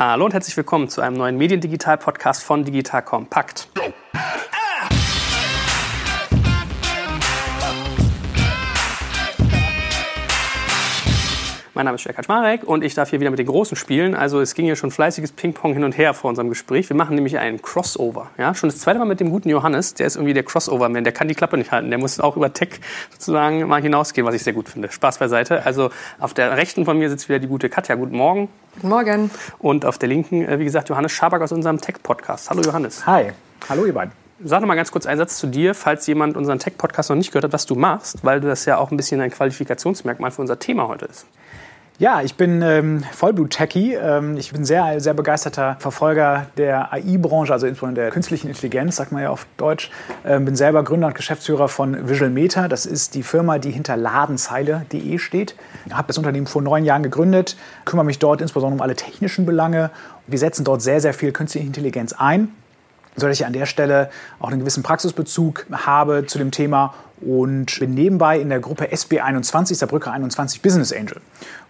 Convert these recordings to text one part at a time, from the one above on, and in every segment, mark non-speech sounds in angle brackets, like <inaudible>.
Hallo und herzlich willkommen zu einem neuen Mediendigital-Podcast von Digital Kompakt. Mein Name ist Jörg Kaczmarek und ich darf hier wieder mit den Großen spielen. Also es ging ja schon fleißiges Ping-Pong hin und her vor unserem Gespräch. Wir machen nämlich einen Crossover. Ja? Schon das zweite Mal mit dem guten Johannes. Der ist irgendwie der Crossover-Man. Der kann die Klappe nicht halten. Der muss auch über Tech sozusagen mal hinausgehen, was ich sehr gut finde. Spaß beiseite. Also auf der rechten von mir sitzt wieder die gute Katja. Guten Morgen. Guten Morgen. Und auf der linken, äh, wie gesagt, Johannes Schaback aus unserem Tech-Podcast. Hallo Johannes. Hi. Hallo ihr beiden. Sag noch mal ganz kurz einen Satz zu dir, falls jemand unseren Tech-Podcast noch nicht gehört hat, was du machst, weil das ja auch ein bisschen ein Qualifikationsmerkmal für unser Thema heute ist. Ja, ich bin ähm, Vollblut-Techie. Ähm, ich bin sehr, sehr begeisterter Verfolger der AI-Branche, also insbesondere der künstlichen Intelligenz, sagt man ja auf Deutsch. Ähm, bin selber Gründer und Geschäftsführer von Visual Meta. Das ist die Firma, die hinter Ladenzeile.de steht. Ich habe das Unternehmen vor neun Jahren gegründet, kümmere mich dort insbesondere um alle technischen Belange. Wir setzen dort sehr, sehr viel künstliche Intelligenz ein, sodass ich an der Stelle auch einen gewissen Praxisbezug habe zu dem Thema und bin nebenbei in der Gruppe SB21, Saarbrücker 21 Business Angel.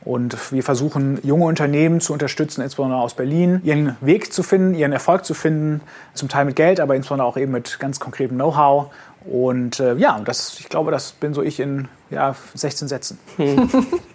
Und wir versuchen, junge Unternehmen zu unterstützen, insbesondere aus Berlin, ihren Weg zu finden, ihren Erfolg zu finden, zum Teil mit Geld, aber insbesondere auch eben mit ganz konkretem Know-how. Und äh, ja, das, ich glaube, das bin so ich in ja, 16 Sätzen. <laughs>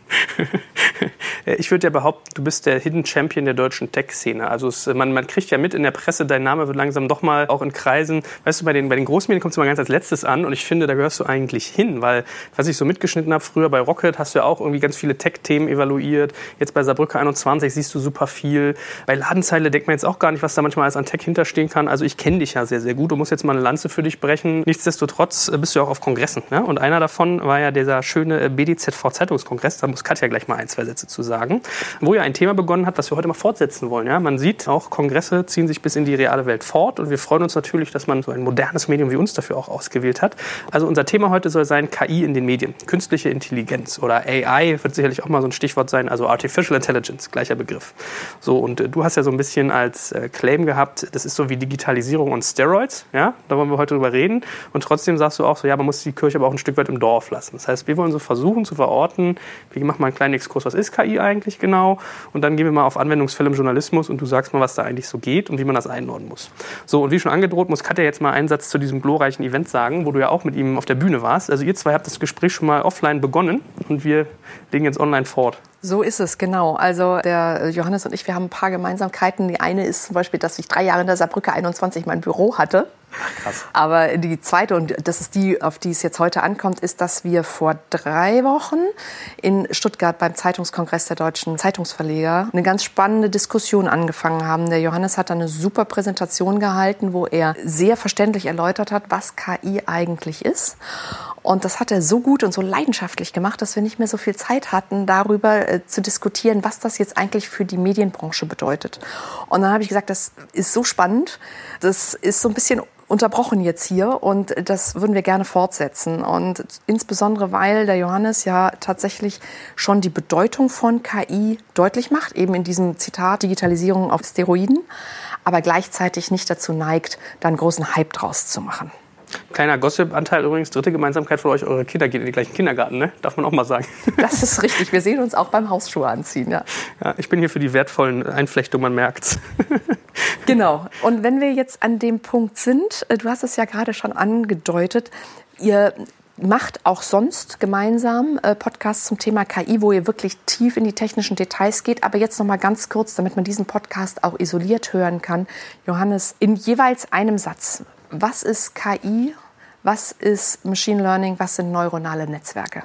<laughs> ich würde ja behaupten, du bist der Hidden Champion der deutschen Tech-Szene. Also es, man, man kriegt ja mit in der Presse, dein Name wird langsam doch mal auch in Kreisen. Weißt du, bei den, bei den Großmedien kommt es mal ganz als letztes an und ich finde, da gehörst du eigentlich hin, weil was ich so mitgeschnitten habe, früher bei Rocket hast du ja auch irgendwie ganz viele Tech-Themen evaluiert. Jetzt bei Saarbrücker 21 siehst du super viel. Bei Ladenzeile denkt man jetzt auch gar nicht, was da manchmal als an Tech hinterstehen kann. Also ich kenne dich ja sehr, sehr gut und muss jetzt mal eine Lanze für dich brechen. Nichtsdestotrotz bist du ja auch auf Kongressen. Ne? Und einer davon war ja dieser schöne BDZV-Zeitungskongress. Da muss Katja gleich mal ein, zwei Sätze zu sagen, wo ja ein Thema begonnen hat, was wir heute mal fortsetzen wollen. Ja, man sieht, auch Kongresse ziehen sich bis in die reale Welt fort und wir freuen uns natürlich, dass man so ein modernes Medium wie uns dafür auch ausgewählt hat. Also unser Thema heute soll sein KI in den Medien, künstliche Intelligenz oder AI wird sicherlich auch mal so ein Stichwort sein, also Artificial Intelligence, gleicher Begriff. So und äh, du hast ja so ein bisschen als äh, Claim gehabt, das ist so wie Digitalisierung und Steroids, ja, da wollen wir heute drüber reden und trotzdem sagst du auch so, ja, man muss die Kirche aber auch ein Stück weit im Dorf lassen. Das heißt, wir wollen so versuchen zu verorten, wie machen wir einen kleinen Exkurs, was ist KI eigentlich genau? Und dann gehen wir mal auf Anwendungsfälle im Journalismus und du sagst mal, was da eigentlich so geht und wie man das einordnen muss. So, und wie schon angedroht, muss Katja jetzt mal einen Satz zu diesem glorreichen Event sagen, wo du ja auch mit ihm auf der Bühne warst. Also ihr zwei habt das Gespräch schon mal offline begonnen und wir legen jetzt online fort. So ist es, genau. Also der Johannes und ich, wir haben ein paar Gemeinsamkeiten. Die eine ist zum Beispiel, dass ich drei Jahre in der Saarbrücke 21 mein Büro hatte. Krass. Aber die zweite, und das ist die, auf die es jetzt heute ankommt, ist, dass wir vor drei Wochen in Stuttgart beim Zeitungskongress der deutschen Zeitungsverleger eine ganz spannende Diskussion angefangen haben. Der Johannes hat eine super Präsentation gehalten, wo er sehr verständlich erläutert hat, was KI eigentlich ist. Und das hat er so gut und so leidenschaftlich gemacht, dass wir nicht mehr so viel Zeit hatten, darüber äh, zu diskutieren, was das jetzt eigentlich für die Medienbranche bedeutet. Und dann habe ich gesagt, das ist so spannend. Das ist so ein bisschen unterbrochen jetzt hier und das würden wir gerne fortsetzen. Und insbesondere, weil der Johannes ja tatsächlich schon die Bedeutung von KI deutlich macht, eben in diesem Zitat Digitalisierung auf Steroiden, aber gleichzeitig nicht dazu neigt, da einen großen Hype draus zu machen. Kleiner Gossip-Anteil übrigens, dritte Gemeinsamkeit von euch, eure Kinder gehen in den gleichen Kindergarten, ne? Darf man auch mal sagen. <laughs> Das ist richtig. Wir sehen uns auch beim Hausschuhe anziehen, ja. ja ich bin hier für die wertvollen Einflechtungen, man merkt's. <laughs> Genau. Und wenn wir jetzt an dem Punkt sind, äh, du hast es ja gerade schon angedeutet, ihr macht auch sonst gemeinsam äh, Podcasts zum Thema KI, wo ihr wirklich tief in die technischen Details geht. Aber jetzt noch mal ganz kurz, damit man diesen Podcast auch isoliert hören kann. Johannes, in jeweils einem Satz. Was ist KI? Was ist Machine Learning? Was sind neuronale Netzwerke?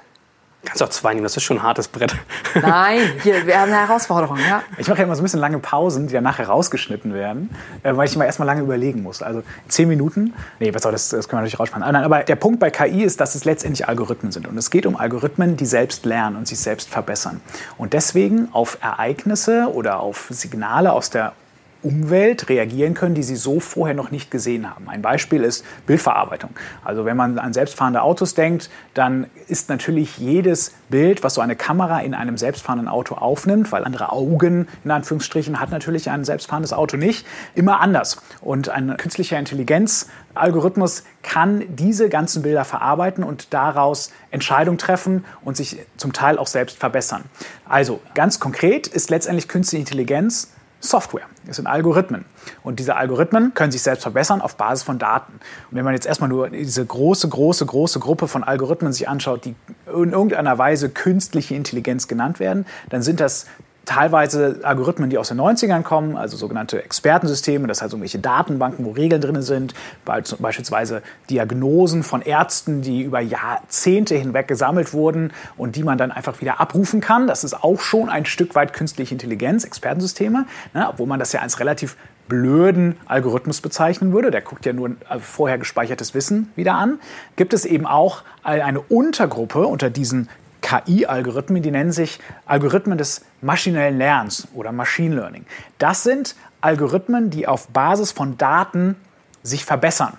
Kannst auch zwei nehmen, das ist schon ein hartes Brett. <laughs> Nein, hier, wir haben eine Herausforderung. Ja. Ich mache ja immer so ein bisschen lange Pausen, die dann nachher rausgeschnitten werden, äh, weil ich immer erstmal lange überlegen muss. Also zehn Minuten, nee, was soll das, das können wir natürlich raussparen. Ah, aber der Punkt bei KI ist, dass es letztendlich Algorithmen sind. Und es geht um Algorithmen, die selbst lernen und sich selbst verbessern. Und deswegen auf Ereignisse oder auf Signale aus der Umwelt reagieren können, die sie so vorher noch nicht gesehen haben. Ein Beispiel ist Bildverarbeitung. Also wenn man an selbstfahrende Autos denkt, dann ist natürlich jedes Bild, was so eine Kamera in einem selbstfahrenden Auto aufnimmt, weil andere Augen in Anführungsstrichen hat natürlich ein selbstfahrendes Auto nicht, immer anders. Und ein künstlicher Intelligenzalgorithmus kann diese ganzen Bilder verarbeiten und daraus Entscheidungen treffen und sich zum Teil auch selbst verbessern. Also ganz konkret ist letztendlich künstliche Intelligenz Software, es sind Algorithmen. Und diese Algorithmen können sich selbst verbessern auf Basis von Daten. Und wenn man jetzt erstmal nur diese große, große, große Gruppe von Algorithmen sich anschaut, die in irgendeiner Weise künstliche Intelligenz genannt werden, dann sind das teilweise Algorithmen, die aus den 90ern kommen, also sogenannte Expertensysteme, das heißt irgendwelche Datenbanken, wo Regeln drin sind, beispielsweise Diagnosen von Ärzten, die über Jahrzehnte hinweg gesammelt wurden und die man dann einfach wieder abrufen kann. Das ist auch schon ein Stück weit künstliche Intelligenz, Expertensysteme, ne, obwohl man das ja als relativ blöden Algorithmus bezeichnen würde, der guckt ja nur vorher gespeichertes Wissen wieder an, gibt es eben auch eine Untergruppe unter diesen KI-Algorithmen, die nennen sich Algorithmen des maschinellen Lernens oder Machine Learning. Das sind Algorithmen, die auf Basis von Daten sich verbessern.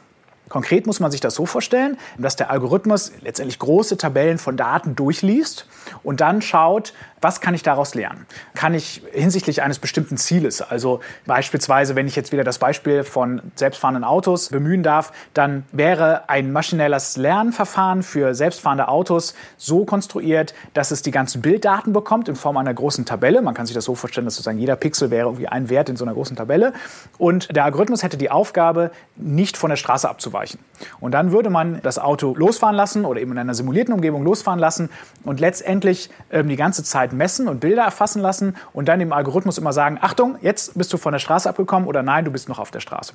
Konkret muss man sich das so vorstellen, dass der Algorithmus letztendlich große Tabellen von Daten durchliest und dann schaut, was kann ich daraus lernen? Kann ich hinsichtlich eines bestimmten Zieles, also beispielsweise, wenn ich jetzt wieder das Beispiel von selbstfahrenden Autos bemühen darf, dann wäre ein maschinelles Lernverfahren für selbstfahrende Autos so konstruiert, dass es die ganzen Bilddaten bekommt in Form einer großen Tabelle. Man kann sich das so vorstellen, dass sozusagen jeder Pixel wäre irgendwie ein Wert in so einer großen Tabelle. Und der Algorithmus hätte die Aufgabe, nicht von der Straße abzuweichen. Und dann würde man das Auto losfahren lassen oder eben in einer simulierten Umgebung losfahren lassen und letztendlich ähm, die ganze Zeit Zeit messen und Bilder erfassen lassen und dann dem Algorithmus immer sagen, Achtung, jetzt bist du von der Straße abgekommen oder nein, du bist noch auf der Straße.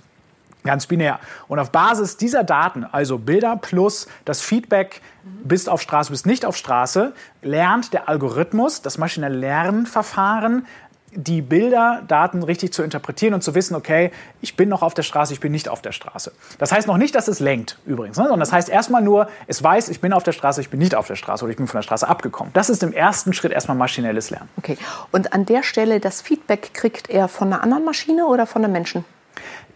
Ganz binär. Und auf Basis dieser Daten, also Bilder plus das Feedback, bist auf Straße, bist nicht auf Straße, lernt der Algorithmus, das maschinelle Lernverfahren, die Bilder, Daten richtig zu interpretieren und zu wissen, okay, ich bin noch auf der Straße, ich bin nicht auf der Straße. Das heißt noch nicht, dass es lenkt übrigens, ne? sondern das heißt erstmal nur, es weiß, ich bin auf der Straße, ich bin nicht auf der Straße oder ich bin von der Straße abgekommen. Das ist im ersten Schritt erstmal maschinelles Lernen. Okay. Und an der Stelle das Feedback kriegt er von einer anderen Maschine oder von einem Menschen?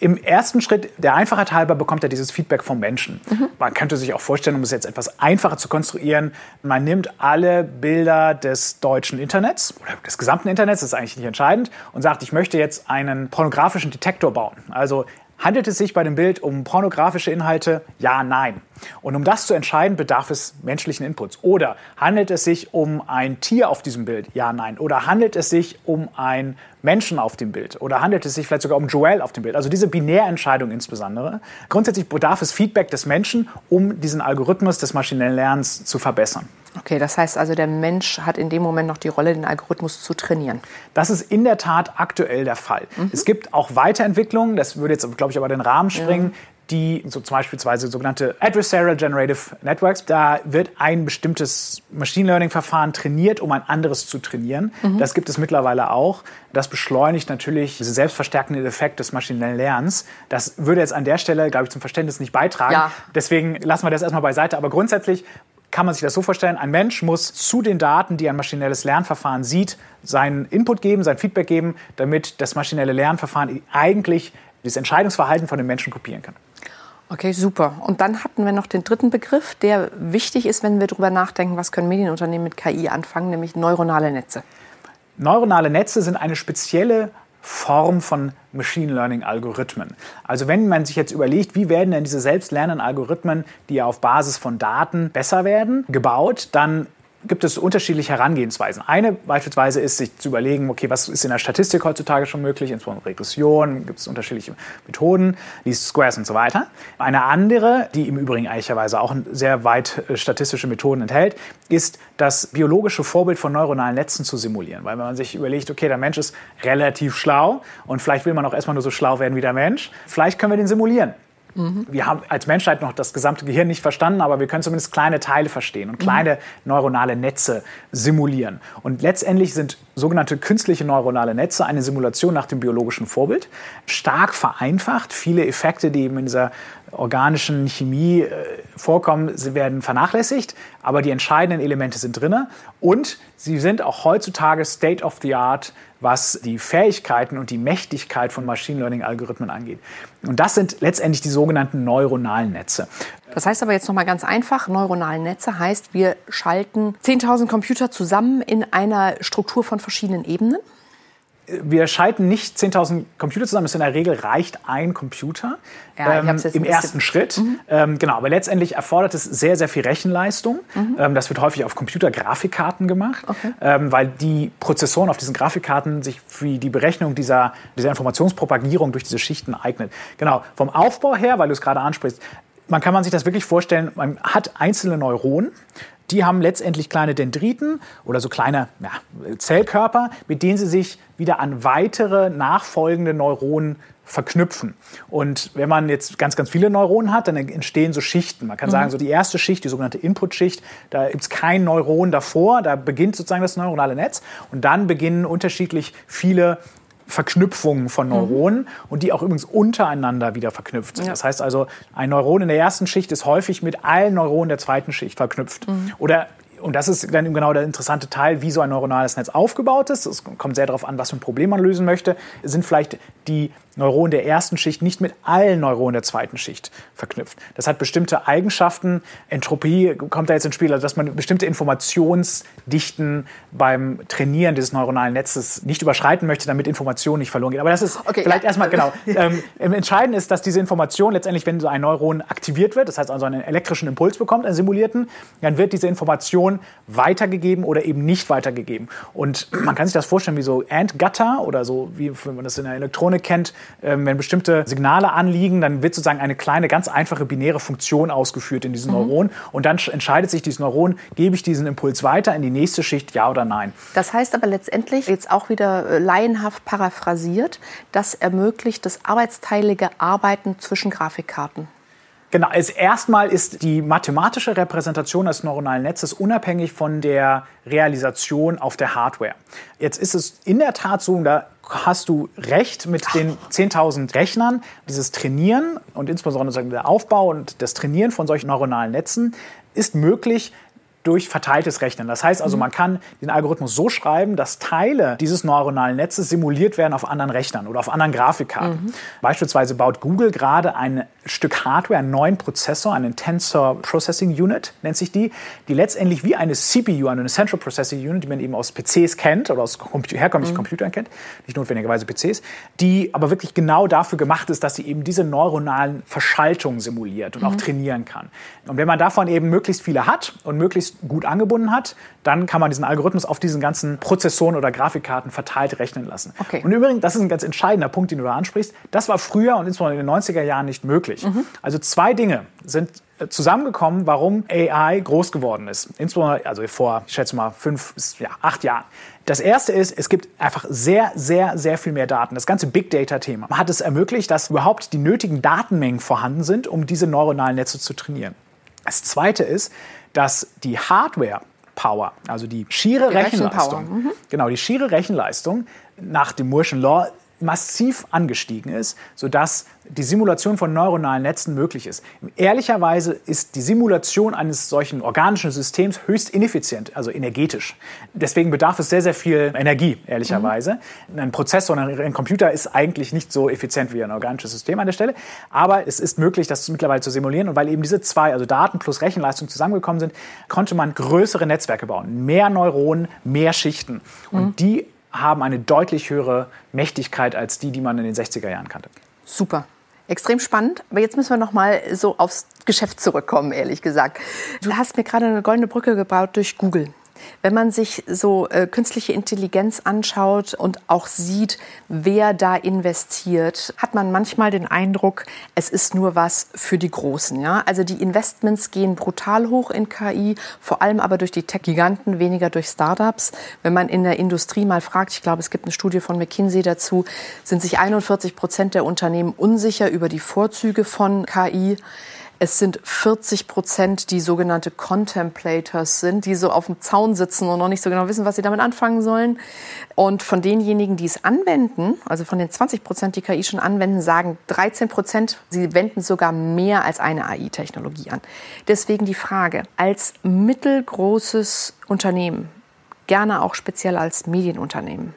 Im ersten Schritt, der Einfachheit halber, bekommt er dieses Feedback vom Menschen. Mhm. Man könnte sich auch vorstellen, um es jetzt etwas einfacher zu konstruieren, man nimmt alle Bilder des deutschen Internets oder des gesamten Internets, das ist eigentlich nicht entscheidend, und sagt, ich möchte jetzt einen pornografischen Detektor bauen. Also Handelt es sich bei dem Bild um pornografische Inhalte? Ja, nein. Und um das zu entscheiden, bedarf es menschlichen Inputs. Oder handelt es sich um ein Tier auf diesem Bild? Ja, nein. Oder handelt es sich um ein Menschen auf dem Bild? Oder handelt es sich vielleicht sogar um Joel auf dem Bild? Also diese Binärentscheidung insbesondere. Grundsätzlich bedarf es Feedback des Menschen, um diesen Algorithmus des maschinellen Lernens zu verbessern. Okay, das heißt also, der Mensch hat in dem Moment noch die Rolle, den Algorithmus zu trainieren. Das ist in der Tat aktuell der Fall. Mhm. Es gibt auch Weiterentwicklungen, das würde jetzt, glaube ich, aber den Rahmen springen, ja die so zum Beispiel sogenannte Adversarial Generative Networks. Da wird ein bestimmtes Machine Learning-Verfahren trainiert, um ein anderes zu trainieren. Mhm. Das gibt es mittlerweile auch. Das beschleunigt natürlich diesen selbstverstärkenden Effekt des maschinellen Lernens. Das würde jetzt an der Stelle, glaube ich, zum Verständnis nicht beitragen. Ja. Deswegen lassen wir das erstmal beiseite. Aber grundsätzlich kann man sich das so vorstellen, ein Mensch muss zu den Daten, die ein maschinelles Lernverfahren sieht, seinen Input geben, sein Feedback geben, damit das maschinelle Lernverfahren eigentlich das Entscheidungsverhalten von den Menschen kopieren kann. Okay, super. Und dann hatten wir noch den dritten Begriff, der wichtig ist, wenn wir darüber nachdenken, was können Medienunternehmen mit KI anfangen, nämlich neuronale Netze. Neuronale Netze sind eine spezielle Form von Machine Learning Algorithmen. Also wenn man sich jetzt überlegt, wie werden denn diese selbstlernenden Algorithmen, die ja auf Basis von Daten besser werden, gebaut, dann gibt es unterschiedliche Herangehensweisen. Eine beispielsweise ist, sich zu überlegen, okay, was ist in der Statistik heutzutage schon möglich, insbesondere Regression, gibt es unterschiedliche Methoden, Least Squares und so weiter. Eine andere, die im Übrigen ehrlicherweise auch sehr weit äh, statistische Methoden enthält, ist das biologische Vorbild von neuronalen Netzen zu simulieren. Weil wenn man sich überlegt, okay, der Mensch ist relativ schlau und vielleicht will man auch erstmal nur so schlau werden wie der Mensch, vielleicht können wir den simulieren. Mhm. Wir haben als Menschheit noch das gesamte Gehirn nicht verstanden, aber wir können zumindest kleine Teile verstehen und kleine mhm. neuronale Netze simulieren. Und letztendlich sind sogenannte künstliche neuronale Netze eine Simulation nach dem biologischen Vorbild. Stark vereinfacht. Viele Effekte, die eben in dieser organischen Chemie äh, vorkommen, sie werden vernachlässigt, aber die entscheidenden Elemente sind drin. Und sie sind auch heutzutage State of the Art was die Fähigkeiten und die Mächtigkeit von Machine Learning-Algorithmen angeht. Und das sind letztendlich die sogenannten neuronalen Netze. Das heißt aber jetzt noch mal ganz einfach, neuronale Netze heißt, wir schalten 10.000 Computer zusammen in einer Struktur von verschiedenen Ebenen? Wir schalten nicht 10.000 Computer zusammen. Es in der Regel reicht ein Computer ja, ähm, im ersten Schritt. Mhm. Ähm, genau, aber letztendlich erfordert es sehr, sehr viel Rechenleistung. Mhm. Ähm, das wird häufig auf Computergrafikkarten gemacht, okay. Ähm, weil die Prozessoren auf diesen Grafikkarten sich für die Berechnung dieser, dieser Informationspropagierung durch diese Schichten eignen. Genau, vom Aufbau her, weil du es gerade ansprichst, man kann man sich das wirklich vorstellen, man hat einzelne Neuronen, die haben letztendlich kleine Dendriten oder so kleine ja, Zellkörper, mit denen sie sich wieder an weitere nachfolgende Neuronen verknüpfen. Und wenn man jetzt ganz, ganz viele Neuronen hat, dann entstehen so Schichten. Man kann mhm. sagen, so die erste Schicht, die sogenannte Input-Schicht, da gibt es kein Neuron davor, da beginnt sozusagen das neuronale Netz und dann beginnen unterschiedlich viele Verknüpfungen von mhm. Neuronen mhm. und die auch übrigens untereinander wieder verknüpft sind. Ja. Das heißt also, ein Neuron in der ersten Schicht ist häufig mit allen Neuronen der zweiten Schicht verknüpft. Mhm. Oder und das ist dann genau der interessante Teil, wie so ein neuronales Netz aufgebaut ist. Es kommt sehr darauf an, was für ein Problem man lösen möchte. Sind vielleicht die Neuronen der ersten Schicht nicht mit allen Neuronen der zweiten Schicht verknüpft. Das hat bestimmte Eigenschaften. Entropie kommt da jetzt ins Spiel, also dass man bestimmte Informationsdichten beim Trainieren dieses neuronalen Netzes nicht überschreiten möchte, damit Information nicht verloren geht. Aber das ist okay, vielleicht ja. erstmal genau. <laughs> Ähm, entscheidend ist, dass diese Information letztendlich, wenn so ein Neuron aktiviert wird, das heißt also einen elektrischen Impuls bekommt, einen simulierten, dann wird diese Information weitergegeben oder eben nicht weitergegeben. Und man kann sich das vorstellen wie so Ant-Gutter oder so, wie man das in der Elektronik kennt, ähm, wenn bestimmte Signale anliegen, dann wird sozusagen eine kleine, ganz einfache binäre Funktion ausgeführt in diesem mhm. Neuron. Und dann entscheidet sich dieses Neuron, gebe ich diesen Impuls weiter in die nächste Schicht, ja oder nein. Das heißt aber letztendlich, jetzt auch wieder äh, laienhaft paraphrasiert, das ermöglicht das arbeitsteilige Arbeiten zwischen Grafikkarten. Genau, erstmal ist die mathematische Repräsentation des neuronalen Netzes unabhängig von der Realisation auf der Hardware. Jetzt ist es in der Tat so, da hast du recht mit den 10.000 Rechnern. Dieses Trainieren und insbesondere der Aufbau und das Trainieren von solchen neuronalen Netzen ist möglich durch verteiltes Rechnen. Das heißt also, mhm. man kann den Algorithmus so schreiben, dass Teile dieses neuronalen Netzes simuliert werden auf anderen Rechnern oder auf anderen Grafikkarten. Mhm. Beispielsweise baut Google gerade ein Stück Hardware, einen neuen Prozessor, einen Tensor Processing Unit nennt sich die, die letztendlich wie eine CPU, eine Central Processing Unit, die man eben aus PCs kennt oder aus herkömmlichen mhm. Computern kennt, nicht notwendigerweise PCs, die aber wirklich genau dafür gemacht ist, dass sie eben diese neuronalen Verschaltungen simuliert und auch mhm. trainieren kann. Und wenn man davon eben möglichst viele hat und möglichst möglichst gut angebunden hat, dann kann man diesen Algorithmus auf diesen ganzen Prozessoren oder Grafikkarten verteilt rechnen lassen. Okay. Und übrigens, das ist ein ganz entscheidender Punkt, den du da ansprichst, das war früher und insbesondere in den 90er Jahren nicht möglich. Mhm. Also zwei Dinge sind äh, zusammengekommen, warum AI groß geworden ist. Insbesondere, also vor, ich schätze mal, fünf bis ja, acht Jahren. Das erste ist, es gibt einfach sehr, sehr, sehr viel mehr Daten. Das ganze Big Data-Thema hat es ermöglicht, dass überhaupt die nötigen Datenmengen vorhanden sind, um diese neuronalen Netze zu trainieren. Das zweite ist, dass die Hardware Power, also die schiere die Rechenleistung, mhm. genau, die schiere Rechenleistung nach dem Moore'schen Law massiv angestiegen ist, sodass die Simulation von neuronalen Netzen möglich ist. Ehrlicherweise ist die Simulation eines solchen organischen Systems höchst ineffizient, also energetisch. Deswegen bedarf es sehr, sehr viel Energie, ehrlicherweise. Mhm. Ein Prozessor, ein Computer ist eigentlich nicht so effizient wie ein organisches System an der Stelle. Aber es ist möglich, das mittlerweile zu simulieren. Und weil eben diese zwei, also Daten plus Rechenleistung zusammengekommen sind, konnte man größere Netzwerke bauen. Mehr Neuronen, mehr Schichten. Und mhm. die haben eine deutlich höhere Mächtigkeit als die, die man in den 60er Jahren kannte. Super. Extrem spannend. Aber jetzt müssen wir noch mal so aufs Geschäft zurückkommen, ehrlich gesagt. Du hast mir gerade eine goldene Brücke gebaut durch Google. Wenn man sich so äh, künstliche Intelligenz anschaut und auch sieht, wer da investiert, hat man manchmal den Eindruck, es ist nur was für die Großen. Ja? Also die Investments gehen brutal hoch in KI, vor allem aber durch die Tech-Giganten, weniger durch Startups. Wenn man in der Industrie mal fragt, ich glaube, es gibt eine Studie von McKinsey dazu, sind sich 41 Prozent der Unternehmen unsicher über die Vorzüge von KI. Es sind 40 Prozent, die sogenannte Contemplators sind, die so auf dem Zaun sitzen und noch nicht so genau wissen, was sie damit anfangen sollen. Und von denjenigen, die es anwenden, also von den 20 Prozent, die KI schon anwenden, sagen 13 Prozent, sie wenden sogar mehr als eine AI-Technologie an. Deswegen die Frage, als mittelgroßes Unternehmen, gerne auch speziell als Medienunternehmen,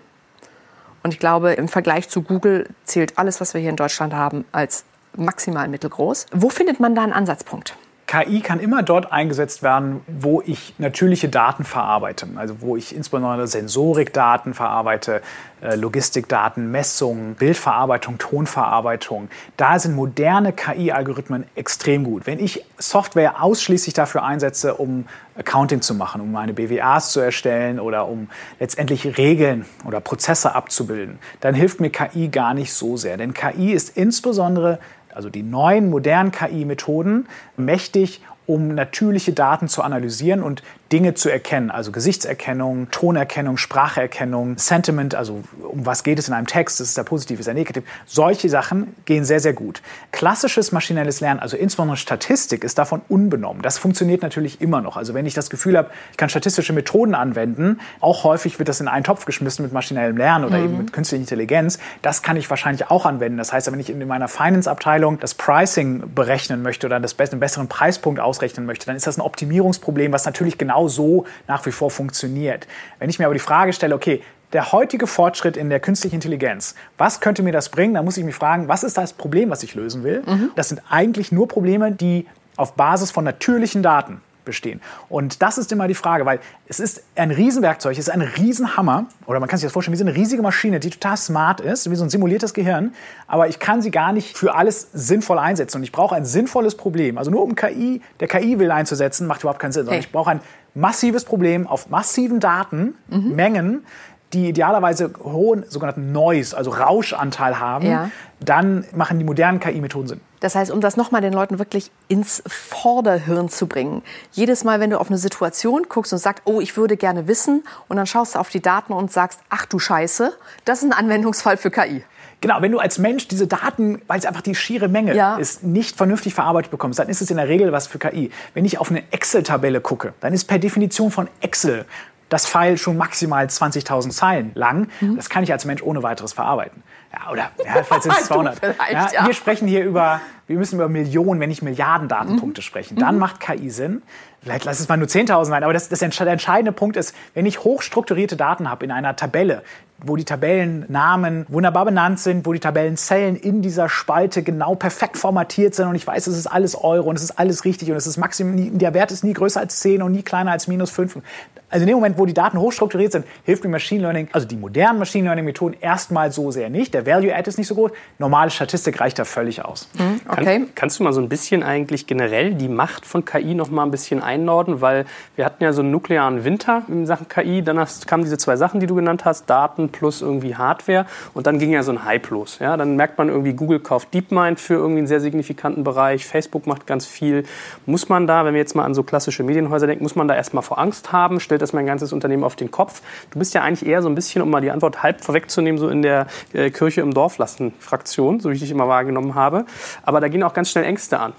und ich glaube, im Vergleich zu Google zählt alles, was wir hier in Deutschland haben, als maximal mittelgroß. Wo findet man da einen Ansatzpunkt? KI kann immer dort eingesetzt werden, wo ich natürliche Daten verarbeite. Also wo ich insbesondere Sensorikdaten verarbeite, äh, Logistikdaten, Messungen, Bildverarbeitung, Tonverarbeitung. Da sind moderne KI-Algorithmen extrem gut. Wenn ich Software ausschließlich dafür einsetze, um Accounting zu machen, um meine BWAs zu erstellen oder um letztendlich Regeln oder Prozesse abzubilden, dann hilft mir KI gar nicht so sehr. Denn KI ist insbesondere also die neuen modernen KI-Methoden, mächtig, um natürliche Daten zu analysieren und Dinge zu erkennen, also Gesichtserkennung, Tonerkennung, Spracherkennung, Sentiment, also um was geht es in einem Text, ist er positiv, ist er negativ. Solche Sachen gehen sehr, sehr gut. Klassisches maschinelles Lernen, also insbesondere Statistik, ist davon unbenommen. Das funktioniert natürlich immer noch. Also wenn ich das Gefühl habe, ich kann statistische Methoden anwenden, auch häufig wird das in einen Topf geschmissen mit maschinellem Lernen oder mhm. eben mit künstlicher Intelligenz. Das kann ich wahrscheinlich auch anwenden. Das heißt, wenn ich in meiner Finance-Abteilung das Pricing berechnen möchte oder das einen besseren Preispunkt ausrechnen möchte, dann ist das ein Optimierungsproblem, was natürlich genau so nach wie vor funktioniert. Wenn ich mir aber die Frage stelle, okay, der heutige Fortschritt in der künstlichen Intelligenz, was könnte mir das bringen? Da muss ich mich fragen, was ist das Problem, was ich lösen will? Mhm. Das sind eigentlich nur Probleme, die auf Basis von natürlichen Daten bestehen. Und das ist immer die Frage, weil es ist ein Riesenwerkzeug, es ist ein Riesenhammer, oder man kann sich das vorstellen, wie so eine riesige Maschine, die total smart ist, wie so ein simuliertes Gehirn, aber ich kann sie gar nicht für alles sinnvoll einsetzen. Und ich brauche ein sinnvolles Problem. Also nur um KI, der KI will einzusetzen, macht überhaupt keinen Sinn, sondern hey. ich brauche ein massives Problem auf massiven Datenmengen, mhm. Die idealerweise hohen sogenannten Noise, also Rauschanteil haben, ja. dann machen die modernen KI-Methoden Sinn. Das heißt, um das nochmal den Leuten wirklich ins Vorderhirn zu bringen. Jedes Mal, wenn du auf eine Situation guckst und sagst, oh, ich würde gerne wissen, und dann schaust du auf die Daten und sagst, ach du Scheiße, das ist ein Anwendungsfall für KI. Genau, wenn du als Mensch diese Daten, weil es einfach die schiere Menge ja. ist, nicht vernünftig verarbeitet bekommst, dann ist es in der Regel was für KI. Wenn ich auf eine Excel-Tabelle gucke, dann ist per Definition von Excel das File schon maximal 20.000 Zeilen lang. Mhm. Das kann ich als Mensch ohne weiteres verarbeiten. Ja, oder ja, sind es 200. Ja, ja. Wir sprechen hier über, wir müssen über Millionen, wenn nicht Milliarden Datenpunkte mhm. sprechen. Dann mhm. macht KI Sinn. Vielleicht lass es mal nur 10.000 sein, aber das, das, der entscheidende Punkt ist, wenn ich hochstrukturierte Daten habe in einer Tabelle, wo die Tabellennamen wunderbar benannt sind, wo die Tabellenzellen in dieser Spalte genau perfekt formatiert sind und ich weiß, es ist alles Euro und es ist alles richtig und es ist maximum, der Wert ist nie größer als 10 und nie kleiner als minus 5. Also in dem Moment, wo die Daten hochstrukturiert sind, hilft mir Machine Learning, also die modernen Machine Learning Methoden erstmal so sehr nicht. Der Value Add ist nicht so groß. Normale Statistik reicht da völlig aus. Mhm, okay. Kann, kannst du mal so ein bisschen eigentlich generell die Macht von KI noch mal ein bisschen einnorden, weil wir hatten ja so einen nuklearen Winter in Sachen KI, dann hast, kamen diese zwei Sachen, die du genannt hast, Daten plus irgendwie Hardware und dann ging ja so ein Hype los. Ja, dann merkt man irgendwie, Google kauft DeepMind für irgendwie einen sehr signifikanten Bereich, Facebook macht ganz viel. Muss man da, wenn wir jetzt mal an so klassische Medienhäuser denken, muss man da erstmal vor Angst haben? Stellt das mein ganzes Unternehmen auf den Kopf? Du bist ja eigentlich eher so ein bisschen, um mal die Antwort halb vorwegzunehmen, so in der äh, Kirche im Dorf lassen Fraktion, so wie ich dich immer wahrgenommen habe. Aber da gehen auch ganz schnell Ängste an.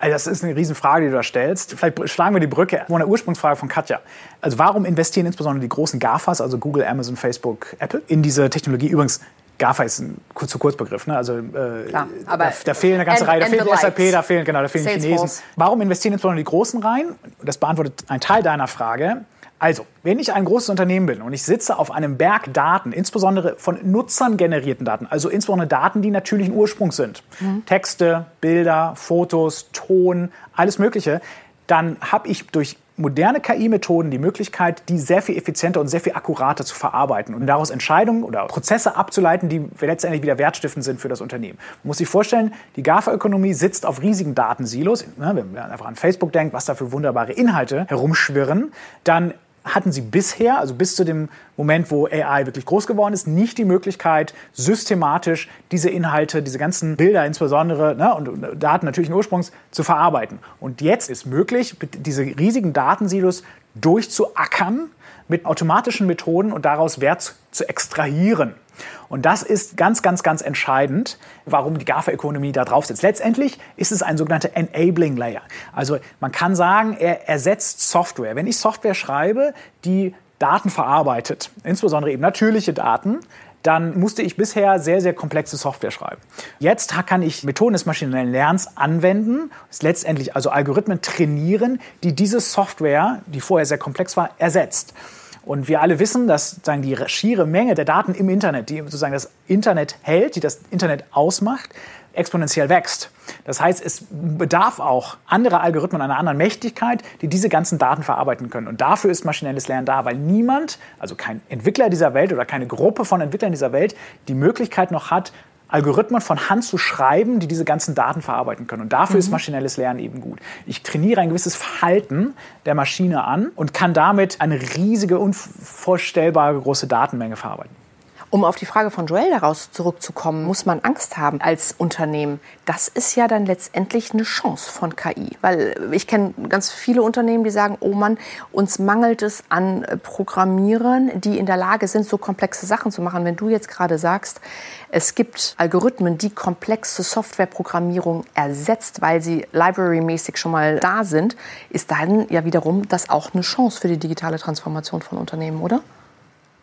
Also das ist eine Riesenfrage, die du da stellst. Vielleicht schlagen wir die Brücke von der Ursprungsfrage von Katja. Also warum investieren insbesondere die großen GAFAs, also Google, Amazon, Facebook, Apple, in diese Technologie? Übrigens, GAFA ist ein zu Kurzbegriff, ne? Also äh, Klar, aber da, da, fehlen eine ganze Reihe, da fehlt die SAP, da fehlen genau, da fehlen die Chinesen. Warum investieren insbesondere die Großen rein? Das beantwortet einen Teil deiner Frage. Also, wenn ich ein großes Unternehmen bin und ich sitze auf einem Berg Daten, insbesondere von Nutzern generierten Daten, also insbesondere Daten, die natürlichen Ursprungs sind, mhm. Texte, Bilder, Fotos, Ton, alles Mögliche, dann habe ich durch moderne KI-Methoden die Möglichkeit, die sehr viel effizienter und sehr viel akkurater zu verarbeiten und daraus Entscheidungen oder Prozesse abzuleiten, die letztendlich wieder wertstiftend sind für das Unternehmen. Man muss sich vorstellen, die GAFA-Ökonomie sitzt auf riesigen Datensilos. Ne, wenn man einfach an Facebook denkt, was da für wunderbare Inhalte herumschwirren, dann hatten sie bisher, also bis zu dem Moment, wo AI wirklich groß geworden ist, nicht die Möglichkeit, systematisch diese Inhalte, diese ganzen Bilder insbesondere ne, und Daten natürlichen Ursprungs zu verarbeiten. Und jetzt ist möglich, diese riesigen Datensilos durchzuackern mit automatischen Methoden und daraus Wert zu extrahieren. Und das ist ganz, ganz, ganz entscheidend, warum die GAFA-Ökonomie da drauf sitzt. Letztendlich ist es ein sogenannter Enabling Layer. Also man kann sagen, er ersetzt Software. Wenn ich Software schreibe, die Daten verarbeitet, insbesondere eben natürliche Daten, dann musste ich bisher sehr, sehr komplexe Software schreiben. Jetzt kann ich Methoden des maschinellen Lernens anwenden, letztendlich also Algorithmen trainieren, die diese Software, die vorher sehr komplex war, ersetzt. Und wir alle wissen, dass sozusagen die schiere Menge der Daten im Internet, die sozusagen das Internet hält, die das Internet ausmacht, exponentiell wächst. Das heißt, es bedarf auch anderer Algorithmen, einer anderen Mächtigkeit, die diese ganzen Daten verarbeiten können. Und dafür ist maschinelles Lernen da, weil niemand, also kein Entwickler dieser Welt oder keine Gruppe von Entwicklern dieser Welt, die Möglichkeit noch hat, Algorithmen von Hand zu schreiben, die diese ganzen Daten verarbeiten können. Und dafür mhm. ist maschinelles Lernen eben gut. Ich trainiere ein gewisses Verhalten der Maschine an und kann damit eine riesige, unvorstellbare große Datenmenge verarbeiten. Um auf die Frage von Joel daraus zurückzukommen, muss man Angst haben als Unternehmen. Das ist ja dann letztendlich eine Chance von KI. Weil ich kenne ganz viele Unternehmen, die sagen, oh Mann, uns mangelt es an Programmierern, die in der Lage sind, so komplexe Sachen zu machen. Wenn du jetzt gerade sagst, es gibt Algorithmen, die komplexe Softwareprogrammierung ersetzt, weil sie library-mäßig schon mal da sind, ist dann ja wiederum das auch eine Chance für die digitale Transformation von Unternehmen, oder?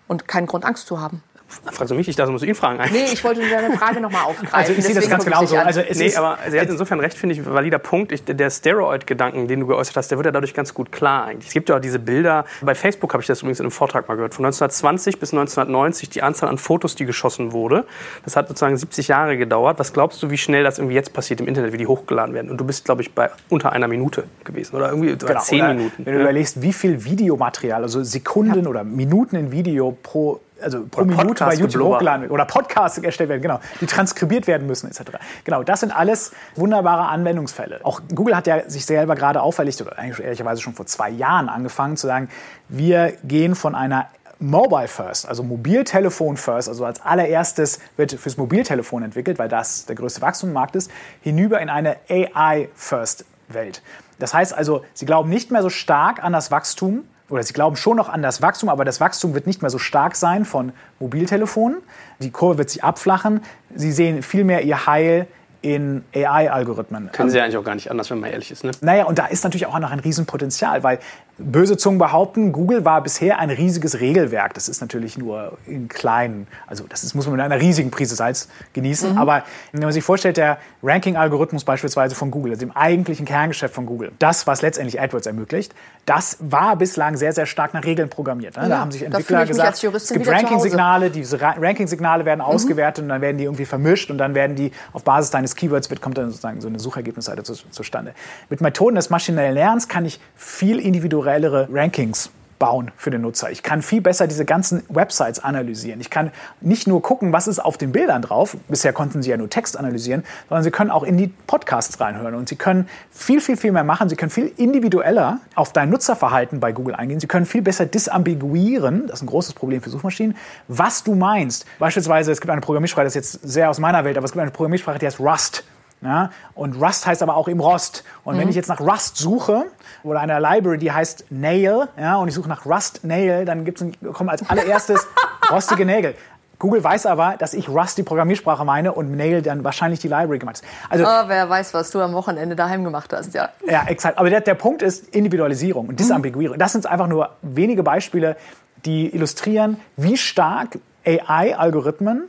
Und keinen Grund, Angst zu haben. Fragst du mich? Ich dachte, musst du ihn fragen. Nee, ich wollte deine Frage nochmal <laughs> aufgreifen. Also ich sehe das ganz genauso. Also es nee, aber sie hat insofern recht, finde ich, valider Punkt. Ich, der Steroid-Gedanken, den du geäußert hast, der wird ja dadurch ganz gut klar eigentlich. Es gibt ja auch diese Bilder, bei Facebook habe ich das übrigens in einem Vortrag mal gehört, von 1920 bis 1990 die Anzahl an Fotos, die geschossen wurde. Das hat sozusagen 70 Jahre gedauert. Was glaubst du, wie schnell das irgendwie jetzt passiert im Internet, wie die hochgeladen werden? Und du bist, glaube ich, bei unter einer Minute gewesen oder irgendwie genau, zehn oder Minuten. Wenn du ja? überlegst, wie viel Videomaterial, also Sekunden ja. oder Minuten in Video pro also pro oder Minute bei YouTube hochgeladen wird oder Podcasts erstellt werden, genau, die transkribiert werden müssen etc. Genau, das sind alles wunderbare Anwendungsfälle. Auch Google hat ja sich selber gerade auferlegt oder eigentlich ehrlicherweise schon vor zwei Jahren angefangen zu sagen, wir gehen von einer Mobile First, also Mobiltelefon First, also als allererstes wird fürs Mobiltelefon entwickelt, weil das der größte Wachstum im Markt ist, hinüber in eine AI First Welt. Das heißt also, sie glauben nicht mehr so stark an das Wachstum oder sie glauben schon noch an das Wachstum, aber das Wachstum wird nicht mehr so stark sein von Mobiltelefonen. Die Kurve wird sich abflachen. Sie sehen vielmehr ihr Heil in AI-Algorithmen. Können Sie eigentlich auch gar nicht anders, wenn man ehrlich ist. Ne? Naja, und da ist natürlich auch noch ein Riesenpotenzial, weil böse Zungen behaupten, Google war bisher ein riesiges Regelwerk. Das ist natürlich nur in kleinen, also das ist, muss man mit einer riesigen Prise Salz genießen. Mhm. Aber wenn man sich vorstellt, der Ranking-Algorithmus beispielsweise von Google, also dem eigentlichen Kerngeschäft von Google, das, was letztendlich AdWords ermöglicht, das war bislang sehr, sehr stark nach Regeln programmiert. Ne? Ja, da haben sich Entwickler gesagt, es gibt Ranking-Signale, diese Ranking-Signale werden mhm. ausgewertet und dann werden die irgendwie vermischt und dann werden die auf Basis deines Keywords, kommt dann sozusagen so eine Suchergebnisseite zu, zustande. Mit Methoden des maschinellen Lernens kann ich viel individuell strukturellere Rankings bauen für den Nutzer. Ich kann viel besser diese ganzen Websites analysieren. Ich kann nicht nur gucken, was ist auf den Bildern drauf. Bisher konnten sie ja nur Text analysieren, sondern sie können auch in die Podcasts reinhören und sie können viel, viel, viel mehr machen. Sie können viel individueller auf dein Nutzerverhalten bei Google eingehen. Sie können viel besser disambiguieren, das ist ein großes Problem für Suchmaschinen, was du meinst. Beispielsweise, es gibt eine Programmiersprache, das ist jetzt sehr aus meiner Welt, aber es gibt eine Programmiersprache, die heißt Rust. Ja? Und Rust heißt aber auch eben Rost. Und mhm. wenn ich jetzt nach Rust suche oder eine Library, die heißt Nail, ja, und ich suche nach Rust Nail, dann gibt's ein, kommen als allererstes <laughs> rostige Nägel. Google weiß aber, dass ich Rust die Programmiersprache meine und Nail dann wahrscheinlich die Library gemeint ist. Also, oh, wer weiß, was du am Wochenende daheim gemacht hast, ja. Ja, exakt. Aber der, der Punkt ist Individualisierung und mhm. Disambiguierung. Das sind einfach nur wenige Beispiele, die illustrieren, wie stark AI-Algorithmen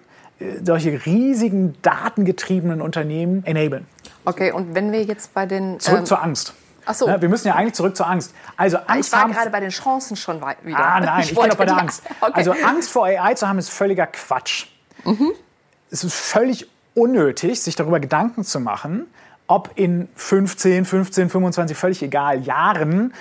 solche riesigen datengetriebenen Unternehmen enablen. Okay, und wenn wir jetzt bei den... Zurück ähm, zur Angst. Ach so. Ne, wir müssen ja eigentlich zurück zur Angst. Also Angst ich war haben, gerade bei den Chancen schon wieder. Ah, <laughs> nein, ich, ich bin doch bei der Angst. <laughs> Okay. Also Angst vor AI zu haben, ist völliger Quatsch. Mhm. Es ist völlig unnötig, sich darüber Gedanken zu machen, ob in 15, 15, 25, völlig egal, Jahren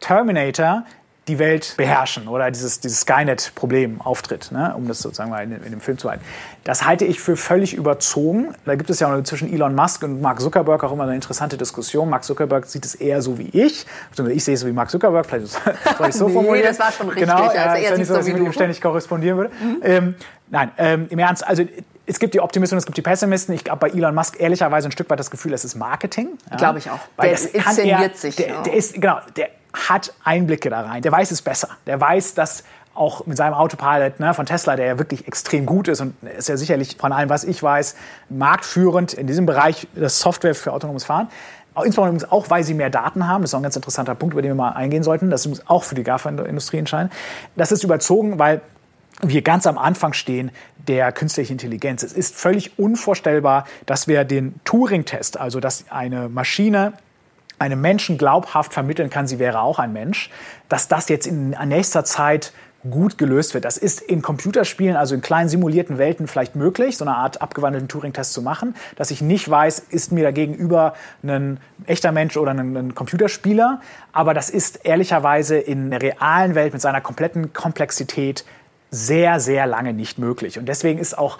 Terminator die Welt beherrschen oder dieses, dieses Skynet-Problem auftritt, ne, um das sozusagen mal in, in, dem Film zu halten. Das halte ich für völlig überzogen. Da gibt es ja auch zwischen Elon Musk und Mark Zuckerberg auch immer eine interessante Diskussion. Mark Zuckerberg sieht es eher so wie ich. Ich sehe es so wie Mark Zuckerberg, vielleicht soll ich es so <laughs> nee, formulieren. das war schon richtig. Genau, also er ja nicht so, dass ich mit ihm ständig korrespondieren würde. Mhm. Ähm, nein, ähm, im Ernst, also es gibt die Optimisten und es gibt die Pessimisten. Ich habe bei Elon Musk ehrlicherweise ein Stück weit das Gefühl, es ist Marketing. Ja? Glaube ich auch. Weil der inszeniert er, sich. Der, der, ist, genau, der hat Einblicke da rein. Der weiß es besser. Der weiß, dass auch mit seinem Autopilot ne, von Tesla, der ja wirklich extrem gut ist und ist ja sicherlich von allem, was ich weiß, marktführend in diesem Bereich der Software für autonomes Fahren. Insbesondere auch, weil sie mehr Daten haben. Das ist auch ein ganz interessanter Punkt, über den wir mal eingehen sollten. Das ist auch für die GAFA-Industrie entscheidend. Das ist überzogen, weil wir ganz am Anfang stehen der künstlichen Intelligenz. Es ist völlig unvorstellbar, dass wir den Turing-Test, also dass eine Maschine einem Menschen glaubhaft vermitteln kann, sie wäre auch ein Mensch, dass das jetzt in nächster Zeit gut gelöst wird. Das ist in Computerspielen, also in kleinen simulierten Welten vielleicht möglich, so eine Art abgewandelten Turing-Test zu machen, dass ich nicht weiß, ist mir da gegenüber ein echter Mensch oder ein, ein Computerspieler. Aber das ist ehrlicherweise in der realen Welt mit seiner kompletten Komplexität sehr, sehr lange nicht möglich. Und deswegen ist auch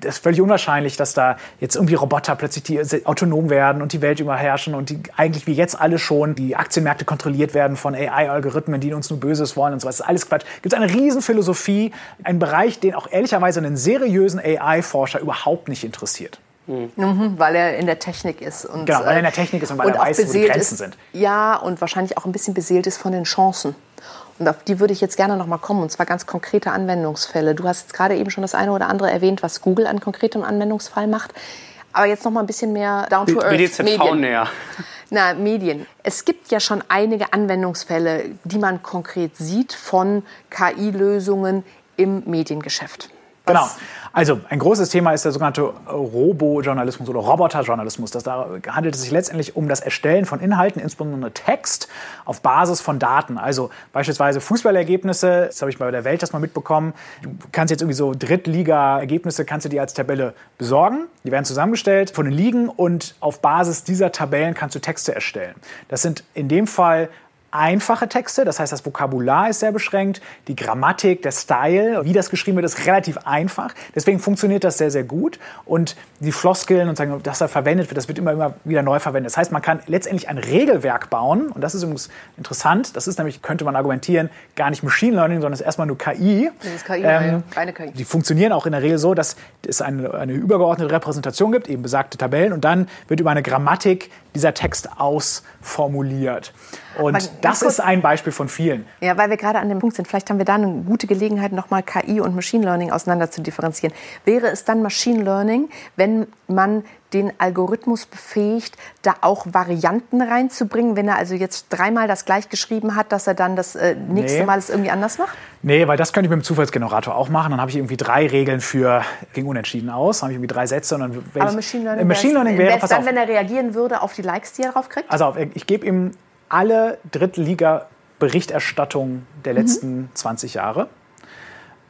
das völlig unwahrscheinlich, dass da jetzt irgendwie Roboter plötzlich die autonom werden und die Welt überherrschen und die eigentlich wie jetzt alle schon die Aktienmärkte kontrolliert werden von AI-Algorithmen, die uns nur Böses wollen und so. Das ist alles Quatsch. Gibt es eine Riesenphilosophie, einen Bereich, den auch ehrlicherweise einen seriösen AI-Forscher überhaupt nicht interessiert. Mhm, weil er in der Technik ist. Und, genau, weil er in der Technik ist und weil und er weiß, wo die Grenzen ist, sind. Ja, und wahrscheinlich auch ein bisschen beseelt ist von den Chancen. Und auf die würde ich jetzt gerne noch mal kommen, und zwar ganz konkrete Anwendungsfälle. Du hast jetzt gerade eben schon das eine oder andere erwähnt, was Google an konkretem Anwendungsfall macht. Aber jetzt noch mal ein bisschen mehr down to earth. BDZV Medien. näher. Na, Medien. Es gibt ja schon einige Anwendungsfälle, die man konkret sieht von KI-Lösungen im Mediengeschäft. Genau. Also ein großes Thema ist der sogenannte Robojournalismus oder Roboterjournalismus. Das, da handelt es sich letztendlich um das Erstellen von Inhalten, insbesondere Text, auf Basis von Daten. Also beispielsweise Fußballergebnisse, das habe ich bei der Welt das mal mitbekommen. Du kannst jetzt irgendwie so Drittliga-Ergebnisse, kannst du dir als Tabelle besorgen. Die werden zusammengestellt von den Ligen und auf Basis dieser Tabellen kannst du Texte erstellen. Das sind in dem Fall einfache Texte, das heißt, das Vokabular ist sehr beschränkt, die Grammatik, der Style, wie das geschrieben wird, ist relativ einfach. Deswegen funktioniert das sehr, sehr gut. Und die Floskeln und sagen, dass da verwendet wird, das wird immer, immer wieder neu verwendet. Das heißt, man kann letztendlich ein Regelwerk bauen, und das ist übrigens interessant, das ist nämlich, könnte man argumentieren, gar nicht Machine Learning, sondern es ist erstmal nur KI. Das ist KI, ja, reine KI. Die funktionieren auch in der Regel so, dass es eine, eine übergeordnete Repräsentation gibt, eben besagte Tabellen, und dann wird über eine Grammatik dieser Text ausformuliert. Und Aber das ist ein Beispiel von vielen. Ja, weil wir gerade an dem Punkt sind. Vielleicht haben wir da eine gute Gelegenheit, nochmal KI und Machine Learning auseinander zu differenzieren. Wäre es dann Machine Learning, wenn man den Algorithmus befähigt, da auch Varianten reinzubringen, wenn er also jetzt dreimal das gleich geschrieben hat, dass er dann das äh, nächste Nee. Mal es irgendwie anders macht? Nee, weil das könnte ich mit dem Zufallsgenerator auch machen. Dann habe ich irgendwie drei Regeln für ging unentschieden aus. Dann habe ich irgendwie drei Sätze und dann wäre Aber ich- Machine Learning, Äh, Machine Learning wäre, dann, auf, wenn er reagieren würde auf die Likes, die er drauf kriegt? also auf, ich gebe ihm alle Drittliga-Berichterstattungen der Mhm. letzten 20 Jahre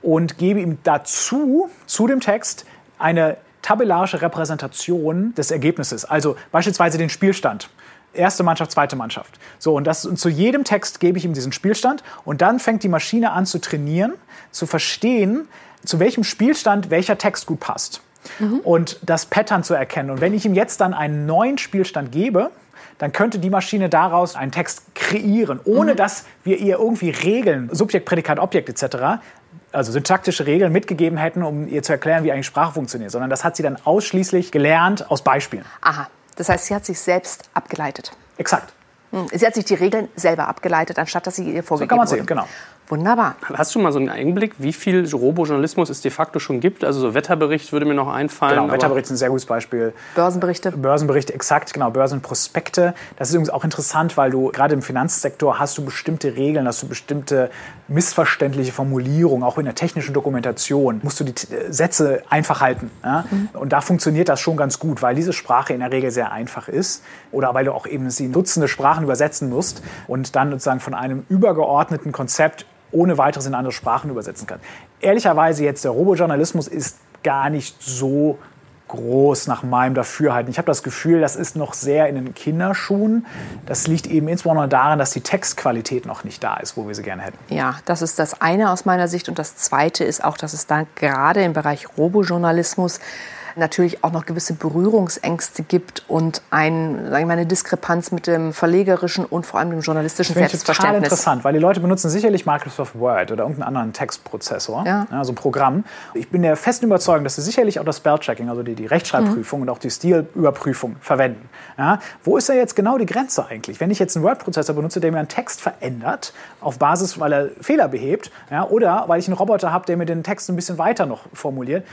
und gebe ihm dazu, zu dem Text, eine tabellarische Repräsentation des Ergebnisses. Also beispielsweise den Spielstand. Erste Mannschaft, zweite Mannschaft. So, und, das, und zu jedem Text gebe ich ihm diesen Spielstand und dann fängt die Maschine an zu trainieren, zu verstehen, zu welchem Spielstand welcher Text gut passt. Und das Pattern zu erkennen. Und wenn ich ihm jetzt dann einen neuen Spielstand gebe, dann könnte die Maschine daraus einen Text kreieren, ohne dass wir ihr irgendwie Regeln, Subjekt, Prädikat, Objekt etc., also syntaktische Regeln mitgegeben hätten, um ihr zu erklären, wie eigentlich Sprache funktioniert, sondern das hat sie dann ausschließlich gelernt aus Beispielen. Aha, das heißt, sie hat sich selbst abgeleitet. Exakt. Hm, Sie hat sich die Regeln selber abgeleitet, anstatt dass sie ihr So vorgegeben kann man wurden. sehen, genau. Wunderbar. Hast du mal so einen Einblick, wie viel Robojournalismus es de facto schon gibt? Also so Wetterbericht würde mir noch einfallen. Genau, Wetterbericht ist ein sehr gutes Beispiel. Börsenberichte. Börsenberichte, exakt, genau, Börsenprospekte. Das ist übrigens auch interessant, weil du gerade im Finanzsektor hast du bestimmte Regeln, hast du bestimmte missverständliche Formulierungen, auch in der technischen Dokumentation musst du die äh, Sätze einfach halten. Ja? Und da funktioniert das schon ganz gut, weil diese Sprache in der Regel sehr einfach ist oder weil du auch eben sie in Dutzende Sprachen übersetzen musst und dann sozusagen von einem übergeordneten Konzept ohne weiteres in andere Sprachen übersetzen kannst. Ehrlicherweise jetzt der Robojournalismus ist gar nicht so groß nach meinem Dafürhalten. Ich habe das Gefühl, das ist noch sehr in den Kinderschuhen. Das liegt eben insbesondere daran, dass die Textqualität noch nicht da ist, wo wir sie gerne hätten. Ja, das ist das eine aus meiner Sicht. Und das zweite ist auch, dass es da gerade im Bereich Robojournalismus natürlich auch noch gewisse Berührungsängste gibt und ein, mal, eine Diskrepanz mit dem verlegerischen und vor allem dem journalistischen Finde ich total Selbstverständnis. interessant, weil die Leute benutzen sicherlich Microsoft Word oder irgendeinen anderen Textprozessor, Ja. so ein Programm. Ich bin der festen Überzeugung, dass sie sicherlich auch das Spellchecking, also die, die Rechtschreibprüfung und auch die Stilüberprüfung verwenden. Ja, wo ist da jetzt genau die Grenze eigentlich? Wenn ich jetzt einen Word-Prozessor benutze, der mir einen Text verändert, auf Basis, weil er Fehler behebt, ja, oder weil ich einen Roboter habe, der mir den Text ein bisschen weiter noch formuliert,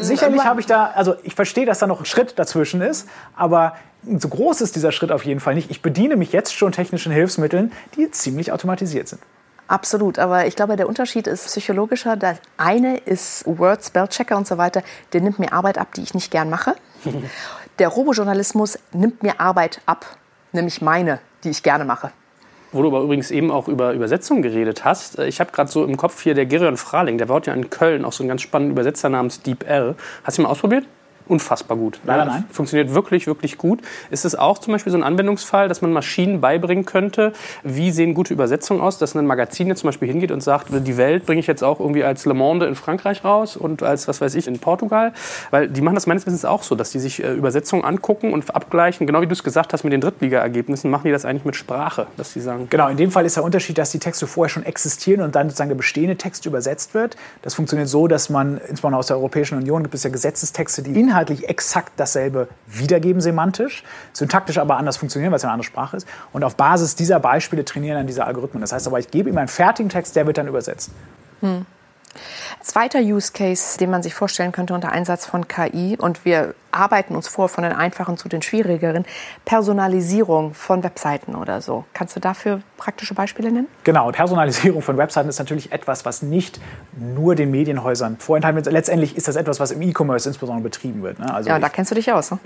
Sicherlich habe ich da, also ich verstehe, dass da noch ein Schritt dazwischen ist, aber so groß ist dieser Schritt auf jeden Fall nicht. Ich bediene mich jetzt schon technischen Hilfsmitteln, die ziemlich automatisiert sind. Absolut, aber ich glaube, der Unterschied ist psychologischer. Das eine ist Word, Spellchecker und so weiter, der nimmt mir Arbeit ab, die ich nicht gern mache. <laughs> Der Robojournalismus nimmt mir Arbeit ab, nämlich meine, die ich gerne mache. Wo du aber übrigens eben auch über Übersetzung geredet hast. Äh, ich habe gerade so im Kopf hier der Gerion Fraling, der baut ja in Köln auch so einen ganz spannenden Übersetzer namens Deep L. Hast du ihn mal ausprobiert? Unfassbar gut. Leider nein. Funktioniert wirklich, wirklich gut. Ist es auch zum Beispiel so ein Anwendungsfall, dass man Maschinen beibringen könnte, wie sehen gute Übersetzungen aus, dass ein Magazin jetzt zum Beispiel hingeht und sagt, die Welt bringe ich jetzt auch irgendwie als Le Monde in Frankreich raus und als, was weiß ich, in Portugal. Weil die machen das meines Wissens auch so, dass die sich äh, Übersetzungen angucken und abgleichen. Genau wie du es gesagt hast mit den Drittliga-Ergebnissen, machen die das eigentlich mit Sprache, dass die sagen. Genau, in dem Fall ist der Unterschied, dass die Texte vorher schon existieren und dann sozusagen der bestehende Text übersetzt wird. Das funktioniert so, dass man, insbesondere aus der Europäischen Union, gibt es ja Gesetzestexte, die inhaltlich exakt dasselbe wiedergeben semantisch, syntaktisch aber anders funktionieren, weil es eine andere Sprache ist. Und auf Basis dieser Beispiele trainieren dann diese Algorithmen. Das heißt aber, ich gebe ihm einen fertigen Text, der wird dann übersetzt. Hm. Zweiter Use Case, den man sich vorstellen könnte unter Einsatz von KI, und wir arbeiten uns vor von den einfachen zu den schwierigeren, Personalisierung von Webseiten oder so. Kannst du dafür praktische Beispiele nennen? Genau, Personalisierung von Webseiten ist natürlich etwas, was nicht nur den Medienhäusern vorenthalten wird. Letztendlich ist das etwas, was im E-Commerce insbesondere betrieben wird. Ne? Also ja, ich, da kennst du dich aus. Ne?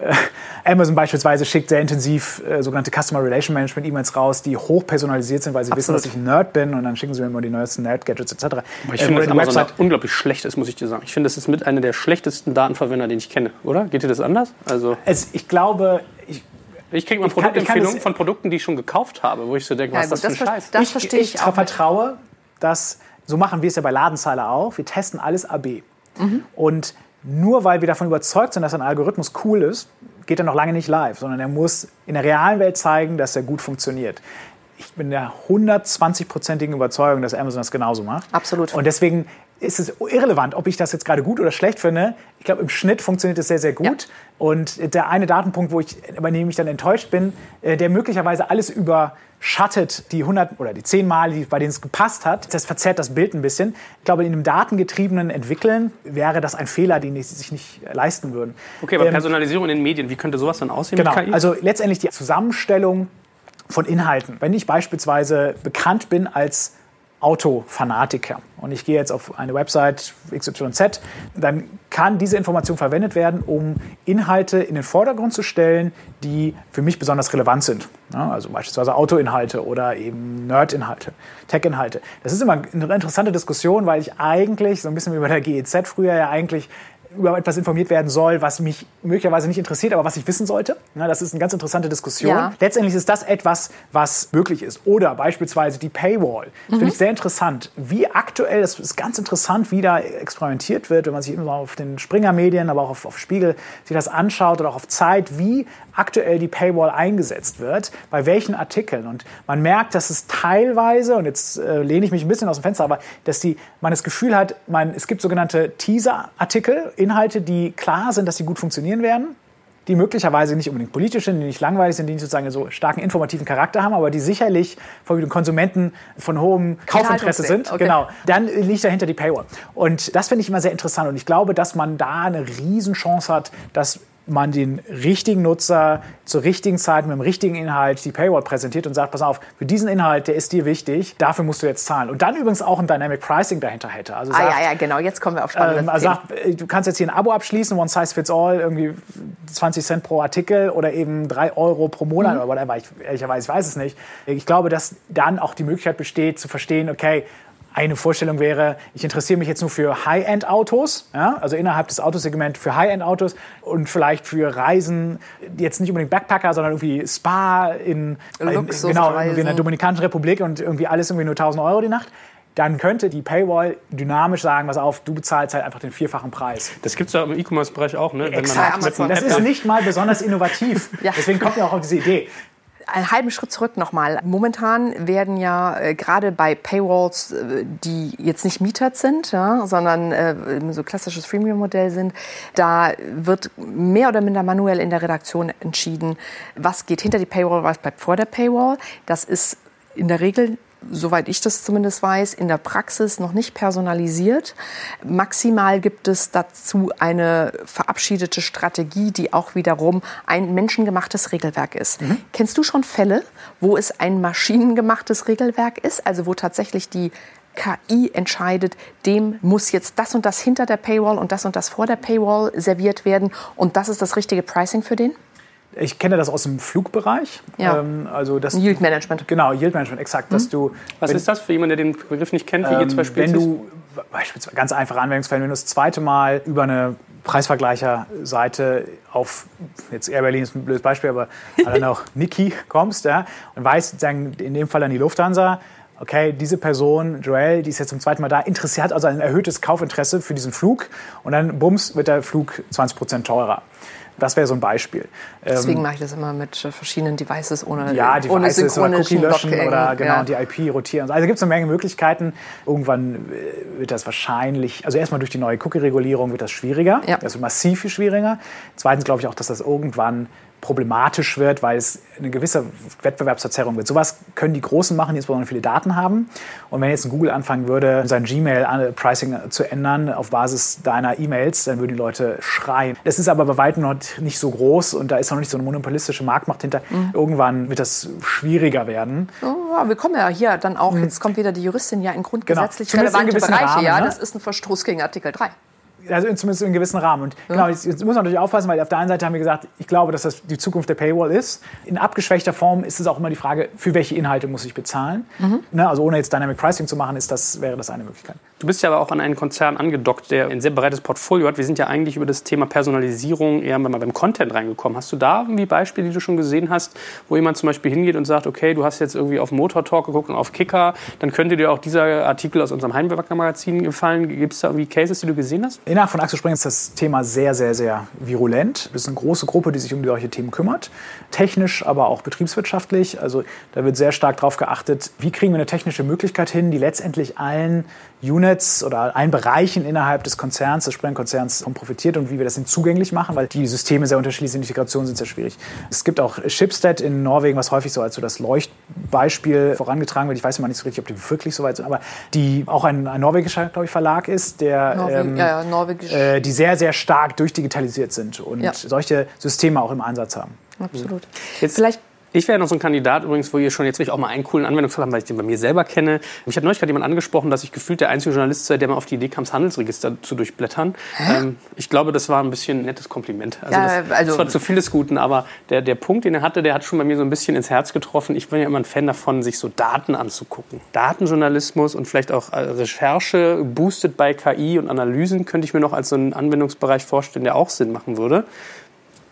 Amazon beispielsweise schickt sehr intensiv äh, sogenannte Customer Relation Management E-Mails raus, die hoch personalisiert sind, weil sie Absolut. wissen, dass ich ein Nerd bin und dann schicken sie mir immer die neuesten Nerd-Gadgets etc. ich äh, finde, Amazon Website unglaublich schlecht ist, muss ich dir sagen. Ich finde, das ist mit einer der schlechtesten Datenverwender, den ich kenne, oder? Geht dir das anders? Also es, ich glaube, ich, ich kriege mal Produktempfehlungen von Produkten, die ich schon gekauft habe, wo ich so denke, ja, was ist das für Scheiß? Das verstehe ich, ich auch. Ich vertraue, dass, so machen wir es ja bei Ladenzeiler auch, wir testen alles AB. Mhm. Und nur weil wir davon überzeugt sind, dass ein Algorithmus cool ist, geht er noch lange nicht live, sondern er muss in der realen Welt zeigen, dass er gut funktioniert. Ich bin der 120-prozentigen Überzeugung, dass Amazon das genauso macht. Absolut. Und deswegen ist es irrelevant, ob ich das jetzt gerade gut oder schlecht finde. Ich glaube, im Schnitt funktioniert es sehr, sehr gut. Ja. Und der eine Datenpunkt, wo ich, bei dem ich dann enttäuscht bin, äh, der möglicherweise alles überschattet, die 100 oder die 10 Mal, bei denen es gepasst hat, das verzerrt das Bild ein bisschen. Ich glaube, in einem datengetriebenen Entwickeln wäre das ein Fehler, den sie sich nicht leisten würden. Okay, aber ähm, Personalisierung in den Medien, wie könnte sowas dann aussehen genau, mit KI? Also letztendlich die Zusammenstellung von Inhalten. Wenn ich beispielsweise bekannt bin als Autofanatiker und ich gehe jetzt auf eine Website XYZ, dann kann diese Information verwendet werden, um Inhalte in den Vordergrund zu stellen, die für mich besonders relevant sind. Ja, also beispielsweise Autoinhalte oder eben Nerdinhalte, Tech-Inhalte. Das ist immer eine interessante Diskussion, weil ich eigentlich, so ein bisschen wie bei der GEZ früher ja eigentlich über etwas informiert werden soll, was mich möglicherweise nicht interessiert, aber was ich wissen sollte. Ja, das ist eine ganz interessante Diskussion. Ja. Letztendlich ist das etwas, was möglich ist. Oder beispielsweise die Paywall. Mhm. Finde ich sehr interessant. Wie aktuell, das ist ganz interessant, wie da experimentiert wird, wenn man sich immer auf den Springer-Medien, aber auch auf, auf Spiegel sich das anschaut oder auch auf Zeit, wie aktuell die Paywall eingesetzt wird, bei welchen Artikeln. Und man merkt, dass es teilweise, und jetzt äh, lehne ich mich ein bisschen aus dem Fenster, aber dass die, man das Gefühl hat, man, es gibt sogenannte Teaser-Artikel, Inhalte, die klar sind, dass sie gut funktionieren werden die möglicherweise nicht unbedingt politisch sind, die nicht langweilig sind, die nicht sozusagen so starken informativen Charakter haben, aber die sicherlich von den Konsumenten von hohem Kaufinteresse sind. Okay. Genau. Dann liegt dahinter die Paywall. Und das finde ich immer sehr interessant. Und ich glaube, dass man da eine Riesenchance hat, dass man den richtigen Nutzer zur richtigen Zeit mit dem richtigen Inhalt die Paywall präsentiert und sagt, pass auf, für diesen Inhalt, der ist dir wichtig, dafür musst du jetzt zahlen. Und dann übrigens auch ein Dynamic Pricing dahinter hätte. Also sagt, ah ja, ja, genau, jetzt kommen wir auf spannende ähm, also sagt, äh, Du kannst jetzt hier ein Abo abschließen, One Size Fits All, irgendwie 20 Cent pro Artikel oder eben 3 Euro pro Monat mhm. oder whatever, ich, ehrlicherweise, ich weiß es nicht. Ich glaube, dass dann auch die Möglichkeit besteht zu verstehen, okay, eine Vorstellung wäre, ich interessiere mich jetzt nur für High-End-Autos, ja, also innerhalb des Autosegments für High-End-Autos und vielleicht für Reisen, jetzt nicht unbedingt Backpacker, sondern irgendwie Spa in, in genau, in der Dominikanischen Republik und irgendwie alles irgendwie nur 1000 Euro die Nacht dann könnte die Paywall dynamisch sagen, was auf, du bezahlst halt einfach den vierfachen Preis. Das gibt es ja im E-Commerce-Bereich auch, ne? Exakt. das ist nicht mal besonders innovativ. ja. Deswegen kommt ja auch auf diese Idee einen halben Schritt zurück nochmal. Momentan werden ja äh, gerade bei Paywalls, äh, die jetzt nicht mietert sind, ja, sondern äh, so klassisches Freemium-Modell sind, da wird mehr oder minder manuell in der Redaktion entschieden, was geht hinter die Paywall, was bleibt vor der Paywall. Das ist in der Regel soweit ich das zumindest weiß, in der Praxis noch nicht personalisiert. Maximal gibt es dazu eine verabschiedete Strategie, die auch wiederum ein menschengemachtes Regelwerk ist. Mhm. Kennst du schon Fälle, wo es ein maschinengemachtes Regelwerk ist, also wo tatsächlich die KI entscheidet, dem muss jetzt das und das hinter der Paywall und das und das vor der Paywall serviert werden und das ist das richtige Pricing für den? Ich kenne das aus dem Flugbereich. Ja. Ähm, also das, Yield Management. Genau, Yield Management, exakt. Dass mhm. du, Was wenn, ist das für jemanden, der den Begriff nicht kennt, wie ähm, ihr zwei Spezies? Wenn du, beispielsweise ganz einfache Anwendungsfälle, wenn du das zweite Mal über eine Preisvergleicherseite auf, jetzt Air Berlin ist ein blödes Beispiel, aber <laughs> dann auch Niki kommst ja, und weißt, in dem Fall dann die Lufthansa, okay, diese Person, Joel, die ist jetzt zum zweiten Mal da, interessiert also ein erhöhtes Kaufinteresse für diesen Flug und dann bums wird der Flug 20 Prozent teurer. Das wäre so ein Beispiel. Deswegen ähm, mache ich das immer mit verschiedenen Devices ohne Ja, Devices ohne oder Cookie löschen oder genau ja. die IP rotieren. Also gibt es eine Menge Möglichkeiten. Irgendwann äh, wird das wahrscheinlich, also erstmal durch die neue Cookie-Regulierung wird das schwieriger. Ja. Das wird massiv viel schwieriger. Zweitens glaube ich auch, dass das irgendwann problematisch wird, weil es eine gewisse Wettbewerbsverzerrung wird. Sowas können die Großen machen, die insbesondere viele Daten haben. Und wenn jetzt ein Google anfangen würde, sein Gmail-Pricing zu ändern auf Basis deiner E-Mails, dann würden die Leute schreien. Das ist aber bei weitem noch nicht so groß und da ist noch nicht so eine monopolistische Marktmacht hinter. Mhm. Irgendwann wird das schwieriger werden. Ja, wir kommen ja hier dann auch, mhm. jetzt kommt wieder die Juristin ja in grundgesetzlich genau. relevante Bereiche. Rahmen, ja, ne? das ist ein Verstoß gegen Artikel 3 also zumindest in einem gewissen Rahmen. Und ja. genau, jetzt, jetzt, muss man natürlich aufpassen, weil auf der einen Seite haben wir gesagt, ich glaube, dass das die Zukunft der Paywall ist. In abgeschwächter Form ist es auch immer die Frage, für welche Inhalte muss ich bezahlen. Mhm. Ne, also ohne jetzt Dynamic Pricing zu machen, ist das, wäre das eine Möglichkeit. Du bist ja aber auch an einen Konzern angedockt, der ein sehr breites Portfolio hat. Wir sind ja eigentlich über das Thema Personalisierung eher mal beim Content reingekommen. Hast du da irgendwie Beispiele, die du schon gesehen hast, wo jemand zum Beispiel hingeht und sagt, okay, du hast jetzt irgendwie auf Motor Talk geguckt und auf Kicker, dann könnte dir auch dieser Artikel aus unserem Heimwerker-Magazin gefallen. Gibt es da irgendwie Cases, die du gesehen hast? Innerhalb von Axel Springer ist das Thema sehr, sehr, sehr virulent. Es ist eine große Gruppe, die sich um solche Themen kümmert. Technisch, aber auch betriebswirtschaftlich. Also da wird sehr stark darauf geachtet, wie kriegen wir eine technische Möglichkeit hin, die letztendlich allen Units oder allen Bereichen innerhalb des Konzerns, des Sprengkonzerns profitiert und wie wir das denn zugänglich machen, weil die Systeme sehr unterschiedlich sind, Integrationen sind sehr schwierig. Es gibt auch Shipstead in Norwegen, was häufig so als so das Leuchtbeispiel vorangetragen wird. Ich weiß immer nicht so richtig, ob die wirklich so weit sind, aber die auch ein, ein norwegischer, glaube ich, Verlag ist, der Norwegen, ähm, ja, ja, norwegisch. Äh, die sehr, sehr stark durchdigitalisiert sind und ja. solche Systeme auch im Einsatz haben. Absolut. Jetzt Vielleicht ich wäre noch so ein Kandidat übrigens, wo ihr schon jetzt will ich auch mal einen coolen Anwendungsfall haben, weil ich den bei mir selber kenne. Mich hat neulich gerade jemand angesprochen, dass ich gefühlt der einzige Journalist sei, der mal auf die Idee kam, das Handelsregister zu durchblättern. Ähm, ich glaube, das war ein bisschen ein nettes Kompliment. Also, ja, das, also das, war zu vieles Guten, aber der, der Punkt, den er hatte, der hat schon bei mir so ein bisschen ins Herz getroffen. Ich bin ja immer ein Fan davon, sich so Daten anzugucken. Datenjournalismus und vielleicht auch äh, Recherche, boosted bei KI und Analysen, könnte ich mir noch als so einen Anwendungsbereich vorstellen, der auch Sinn machen würde.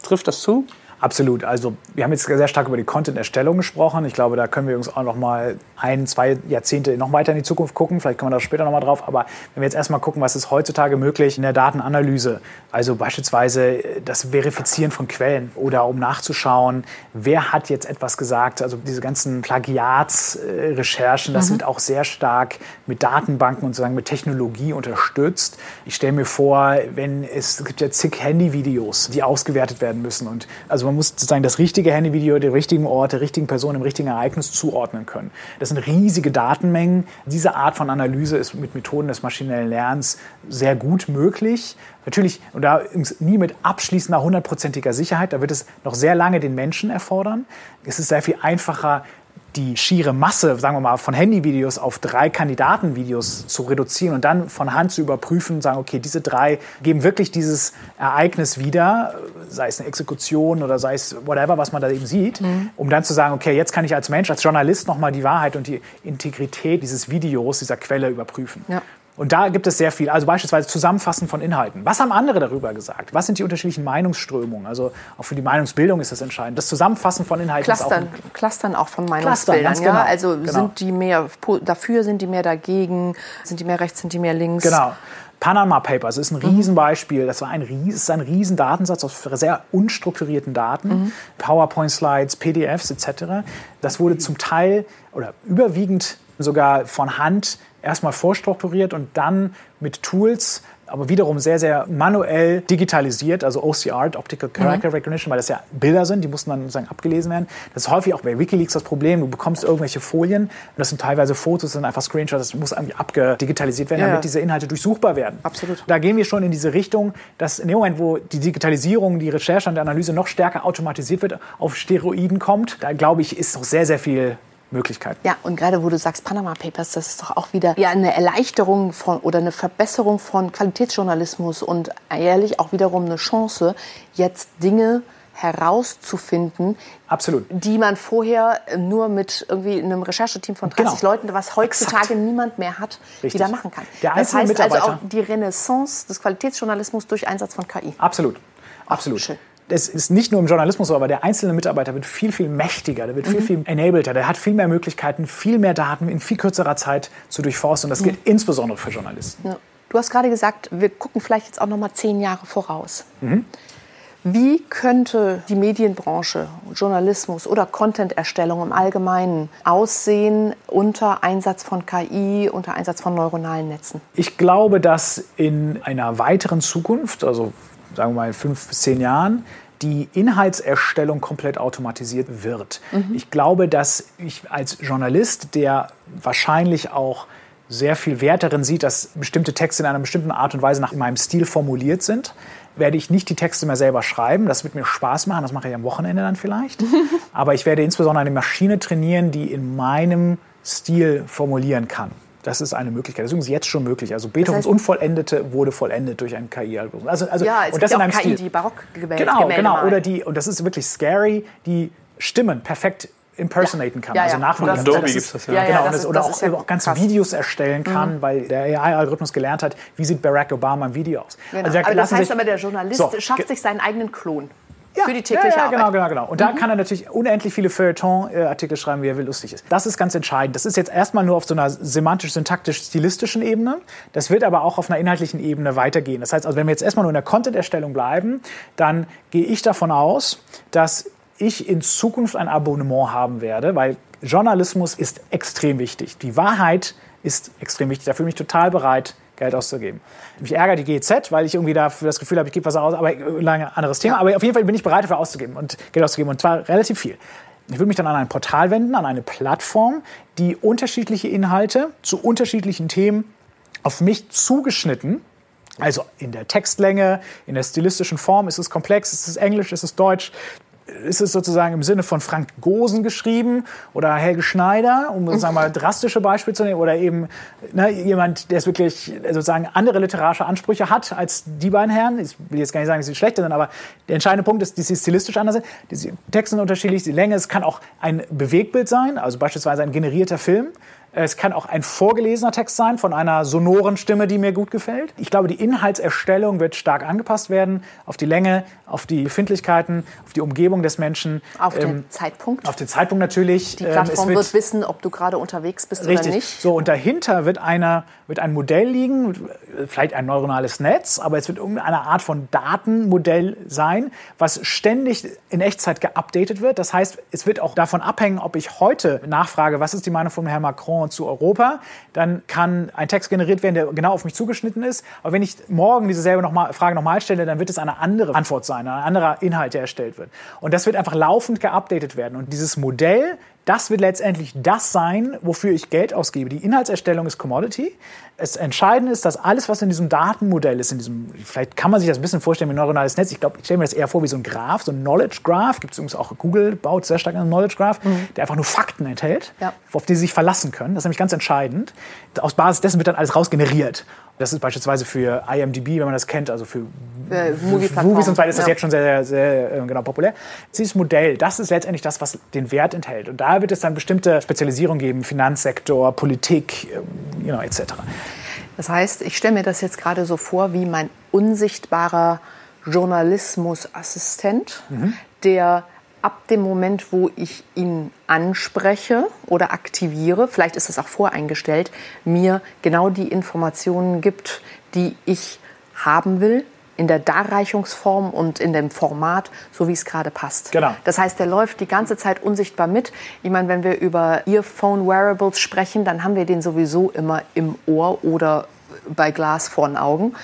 Trifft das zu? Absolut. Also wir haben jetzt sehr stark über die Content-Erstellung gesprochen. Ich glaube, da können wir uns auch noch mal ein, zwei Jahrzehnte noch weiter in die Zukunft gucken. Vielleicht kommen wir da später noch mal drauf. Aber wenn wir jetzt erstmal gucken, was ist heutzutage möglich in der Datenanalyse, also beispielsweise das Verifizieren von Quellen oder um nachzuschauen, wer hat jetzt etwas gesagt. Also diese ganzen Plagiatsrecherchen, das mhm. wird auch sehr stark mit Datenbanken und sozusagen mit Technologie unterstützt. Ich stelle mir vor, wenn es, es gibt ja zig Handyvideos, die ausgewertet werden müssen und also man muss sozusagen das richtige Handyvideo der richtigen Ort, der richtigen Person, dem richtigen Ereignis zuordnen können. Das sind riesige Datenmengen. Diese Art von Analyse ist mit Methoden des maschinellen Lernens sehr gut möglich. Natürlich, und da nie mit abschließender hundertprozentiger Sicherheit, da wird es noch sehr lange den Menschen erfordern. Es ist sehr viel einfacher, die schiere Masse, sagen wir mal, von Handyvideos auf drei Kandidatenvideos zu reduzieren und dann von Hand zu überprüfen, sagen, okay, diese drei geben wirklich dieses Ereignis wieder, sei es eine Exekution oder sei es whatever, was man da eben sieht, mhm. um dann zu sagen, okay, jetzt kann ich als Mensch, als Journalist nochmal die Wahrheit und die Integrität dieses Videos, dieser Quelle überprüfen. Ja. Und da gibt es sehr viel, also beispielsweise Zusammenfassen von Inhalten. Was haben andere darüber gesagt? Was sind die unterschiedlichen Meinungsströmungen? Also auch für die Meinungsbildung ist das entscheidend. Das Zusammenfassen von Inhalten Clustern, ist auch Clustern auch von Meinungsbildern. Clustern, ja? Genau, also genau. sind die mehr dafür, sind die mehr dagegen, sind die mehr rechts, sind die mehr links? Genau. Panama Papers ist ein mhm. Riesenbeispiel. Das war ein, ist ein Riesendatensatz aus sehr unstrukturierten Daten, mhm. PowerPoint-Slides, PDFs etc. Das wurde zum Teil oder überwiegend sogar von Hand erstmal vorstrukturiert und dann mit Tools, aber wiederum sehr, sehr manuell digitalisiert, also OCR, Optical Character mhm. Recognition, weil das ja Bilder sind, die mussten dann sozusagen abgelesen werden. Das ist häufig auch bei Wikileaks das Problem, du bekommst irgendwelche Folien und das sind teilweise Fotos, das sind einfach Screenshots, das muss irgendwie abgedigitalisiert werden, ja. damit diese Inhalte durchsuchbar werden. Absolut. Da gehen wir schon in diese Richtung, dass in dem Moment, wo die Digitalisierung, die Recherche und die Analyse noch stärker automatisiert wird, auf Steroiden kommt, da glaube ich, ist noch sehr, sehr viel Möglichkeiten. Ja, und gerade wo du sagst Panama Papers, das ist doch auch wieder ja, eine Erleichterung von oder eine Verbesserung von Qualitätsjournalismus und ehrlich auch wiederum eine Chance, jetzt Dinge herauszufinden, Absolut. die man vorher nur mit irgendwie einem Rechercheteam von 30 Genau. Leuten, was heutzutage Exakt. niemand mehr hat, Richtig. wieder machen kann. Der das heißt also auch die Renaissance des Qualitätsjournalismus durch Einsatz von KI. Absolut. Absolut. schön. Es ist nicht nur im Journalismus so, aber der einzelne Mitarbeiter wird viel, viel mächtiger, der wird viel, viel enableder, der hat viel mehr Möglichkeiten, viel mehr Daten in viel kürzerer Zeit zu durchforsten. Und das gilt insbesondere für Journalisten. Ja. Du hast gerade gesagt, wir gucken vielleicht jetzt auch noch mal zehn Jahre voraus. Mhm. Wie könnte die Medienbranche, Journalismus oder Content-Erstellung im Allgemeinen aussehen unter Einsatz von KI, unter Einsatz von neuronalen Netzen? Ich glaube, dass in einer weiteren Zukunft, also sagen wir mal in fünf bis zehn Jahren, die Inhaltserstellung komplett automatisiert wird. Ich glaube, dass ich als Journalist, der wahrscheinlich auch sehr viel Wert darin sieht, dass bestimmte Texte in einer bestimmten Art und Weise nach meinem Stil formuliert sind, werde ich nicht die Texte mehr selber schreiben. Das wird mir Spaß machen, das mache ich am Wochenende dann vielleicht. <laughs> Aber ich werde insbesondere eine Maschine trainieren, die in meinem Stil formulieren kann. Das ist eine Möglichkeit. Das ist übrigens jetzt schon möglich. Also Beethovens heißt- Unvollendete wurde vollendet durch einen KI-Algorithmus. Also, also, Ja, es und gibt das in auch einem KI, Stil. die Barockgemälde Genau, Gemälde genau. malen. Oder die, und das ist wirklich scary, die Stimmen perfekt impersonaten kann, Ja, also ja. nachmachen Das- kann. Adobe Das gibt's ist- das, ja. Ja, ja, genau, das und das, ist- oder das auch, ist ja auch ganze krass. Videos erstellen kann, weil der AI-Algorithmus gelernt hat, wie sieht Barack Obama im Video aus. Genau. Also da aber das lassen heißt sich- aber, der Journalist So, schafft sich seinen eigenen Klon ja, für die tägliche ja, ja, Arbeit. genau, genau, genau. Und da kann er natürlich unendlich viele Feuilleton-Artikel schreiben, wie er will, lustig ist. Das ist ganz entscheidend. Das ist jetzt erstmal nur auf so einer semantisch-syntaktisch-stilistischen Ebene. Das wird aber auch auf einer inhaltlichen Ebene weitergehen. Das heißt, also wenn wir jetzt erstmal nur in der Content-Erstellung bleiben, dann gehe ich davon aus, dass ich in Zukunft ein Abonnement haben werde, weil Journalismus ist extrem wichtig. Die Wahrheit ist extrem wichtig. Da fühle ich mich total bereit, Geld auszugeben. Mich ärgert die GZ, weil ich irgendwie dafür das Gefühl habe, ich gebe was aus, aber ein anderes Thema. Aber auf jeden Fall bin ich bereit, dafür auszugeben und Geld auszugeben und zwar relativ viel. Ich würde mich dann an ein Portal wenden, an eine Plattform, die unterschiedliche Inhalte zu unterschiedlichen Themen auf mich zugeschnitten also in der Textlänge, in der stilistischen Form, ist es komplex, ist es Englisch, ist es Deutsch, ist es sozusagen im Sinne von Frank Gosen geschrieben oder Helge Schneider, um sozusagen mal drastische Beispiele zu nehmen, oder eben ne, jemand, der es wirklich sozusagen andere literarische Ansprüche hat als die beiden Herren. Ich will jetzt gar nicht sagen, dass sie schlechter sind, aber der entscheidende Punkt ist, dass sie stilistisch anders sind. Die Texte sind unterschiedlich, die Länge, es kann auch ein Bewegtbild sein, also beispielsweise ein generierter Film. Es kann auch ein vorgelesener Text sein von einer sonoren Stimme, die mir gut gefällt. Ich glaube, die Inhaltserstellung wird stark angepasst werden auf die Länge, auf die Befindlichkeiten, auf die Umgebung des Menschen. Auf den ähm, Zeitpunkt. auf den Zeitpunkt natürlich. die Ähm, Plattform es wird, wissen, ob du gerade unterwegs bist Richtig. oder nicht. So, und dahinter wird, einer, wird ein Modell liegen, vielleicht ein neuronales Netz, aber es wird irgendeine Art von Datenmodell sein, was ständig in Echtzeit geupdatet wird. Das heißt, es wird auch davon abhängen, ob ich heute nachfrage, was ist die Meinung von Herrn Macron zu Europa, dann kann ein Text generiert werden, der genau auf mich zugeschnitten ist. Aber wenn ich morgen dieselbe noch mal, Frage nochmal stelle, dann wird es eine andere Antwort sein, ein anderer Inhalt, der erstellt wird. Und das wird einfach laufend geupdatet werden. Und dieses Modell, das wird letztendlich das sein, wofür ich Geld ausgebe. Die Inhaltserstellung ist Commodity. Das Entscheidende ist, dass alles, was in diesem Datenmodell ist, in diesem, vielleicht kann man sich das ein bisschen vorstellen wie ein neuronales Netz. Ich glaube, ich stelle mir das eher vor wie so ein Graph, so ein Knowledge Graph. Gibt es übrigens auch Google baut sehr stark einen Knowledge Graph, der einfach nur Fakten enthält, Ja. auf die sie sich verlassen können. Das ist nämlich ganz entscheidend. Aus Basis dessen wird dann alles rausgeneriert. Das ist beispielsweise für IMDb, wenn man das kennt, also für Äh. Movies und so weiter ist das Ja. jetzt schon sehr, sehr, sehr äh, genau, populär. Dieses Modell, das ist letztendlich das, was den Wert enthält. Und da wird es dann bestimmte Spezialisierung geben, Finanzsektor, Politik, ähm, you know, etc. Das heißt, ich stelle mir das jetzt gerade so vor wie mein unsichtbarer Journalismusassistent, der ab dem Moment, wo ich ihn anspreche oder aktiviere, vielleicht ist das auch voreingestellt, mir genau die Informationen gibt, die ich haben will, in der Darreichungsform und in dem Format, so wie es gerade passt. Genau. Das heißt, der läuft die ganze Zeit unsichtbar mit. Ich meine, wenn wir über Earphone Wearables sprechen, dann haben wir den sowieso immer im Ohr oder bei Glas vor den Augen.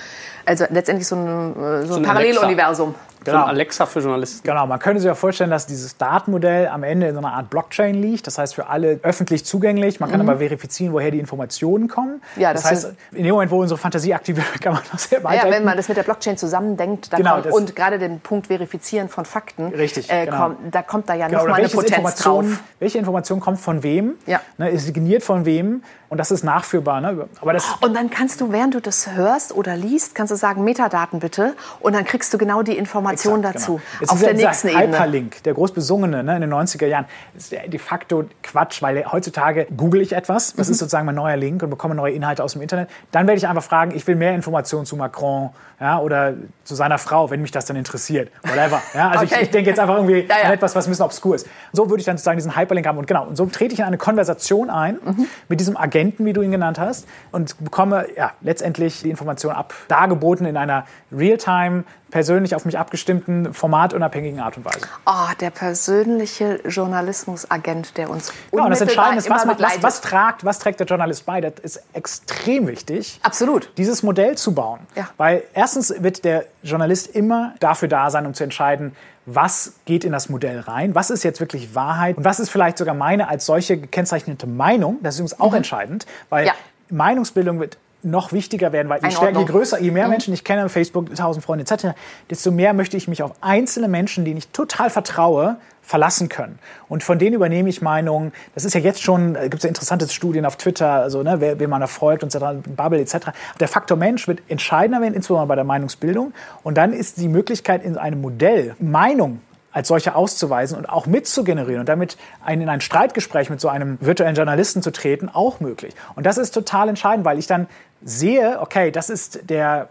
Also letztendlich so ein, äh, so ein ein Paralleluniversum. So ein Alexa für Journalisten. Genau, man könnte sich ja vorstellen, dass dieses Datenmodell am Ende in so einer Art Blockchain liegt. Das heißt, für alle öffentlich zugänglich. Man kann aber verifizieren, woher die Informationen kommen. Mhm. Ja, das, das heißt, in dem Moment, wo unsere Fantasie aktiv wird, kann man noch sehr weit Ja, wenn man das mit der Blockchain zusammendenkt Genau, kommt, das- und gerade den Punkt Verifizieren von Fakten, Richtig, äh, genau. kommt, da kommt da ja Genau, noch oder mal eine Potenz drauf. welche Information kommt von wem? Ja. Ne, ist signiert von wem? Und das ist nachführbar. Ne? Aber das und dann kannst du, während du das hörst oder liest, kannst du sagen, Metadaten bitte und dann kriegst du genau die Information Exakt, dazu. Genau. Auf der nächsten Ebene. Hyperlink, der groß besungene ne, in den 90er Jahren, ist de facto Quatsch, weil heutzutage google ich etwas, das mhm. ist sozusagen mein neuer Link und bekomme neue Inhalte aus dem Internet. Dann werde ich einfach fragen, ich will mehr Informationen zu Macron ja, oder zu seiner Frau, wenn mich das dann interessiert. Whatever. Ja, also okay. ich, ich denke jetzt einfach irgendwie ja, ja. an etwas, was ein bisschen obskur ist. So würde ich dann sozusagen diesen Hyperlink haben. Und genau, und so trete ich in eine Konversation ein mhm. mit diesem Agenten, wie du ihn genannt hast, und bekomme ja, letztendlich die Information ab, dargeboten in einer Realtime, persönlich auf mich abgestimmten, formatunabhängigen Art und Weise. Oh, der persönliche Journalismusagent, der uns Genau, und das Entscheidende ist, was, was, was, tragt, was trägt der Journalist bei? Das ist extrem wichtig. Absolut. Dieses Modell zu bauen. Ja. Weil erstens wird der Journalist immer dafür da sein, um zu entscheiden, was geht in das Modell rein, was ist jetzt wirklich Wahrheit und was ist vielleicht sogar meine als solche gekennzeichnete Meinung. Das ist übrigens auch mhm. entscheidend, weil ja. Meinungsbildung wird noch wichtiger werden, weil je, stärker, je größer, je mehr mhm. Menschen ich kenne, Facebook, 1000 Freunde etc., desto mehr möchte ich mich auf einzelne Menschen, denen ich total vertraue, verlassen können. Und von denen übernehme ich Meinungen. Das ist ja jetzt schon, gibt es ja interessante Studien auf Twitter, also ne, wer, wer man erfolgt und so Bubble etc. Der Faktor Mensch wird entscheidender werden, insbesondere bei der Meinungsbildung. Und dann ist die Möglichkeit in einem Modell Meinung als solche auszuweisen und auch mitzugenerieren und damit ein, in ein Streitgespräch mit so einem virtuellen Journalisten zu treten, auch möglich. Und das ist total entscheidend, weil ich dann sehe, okay, das ist der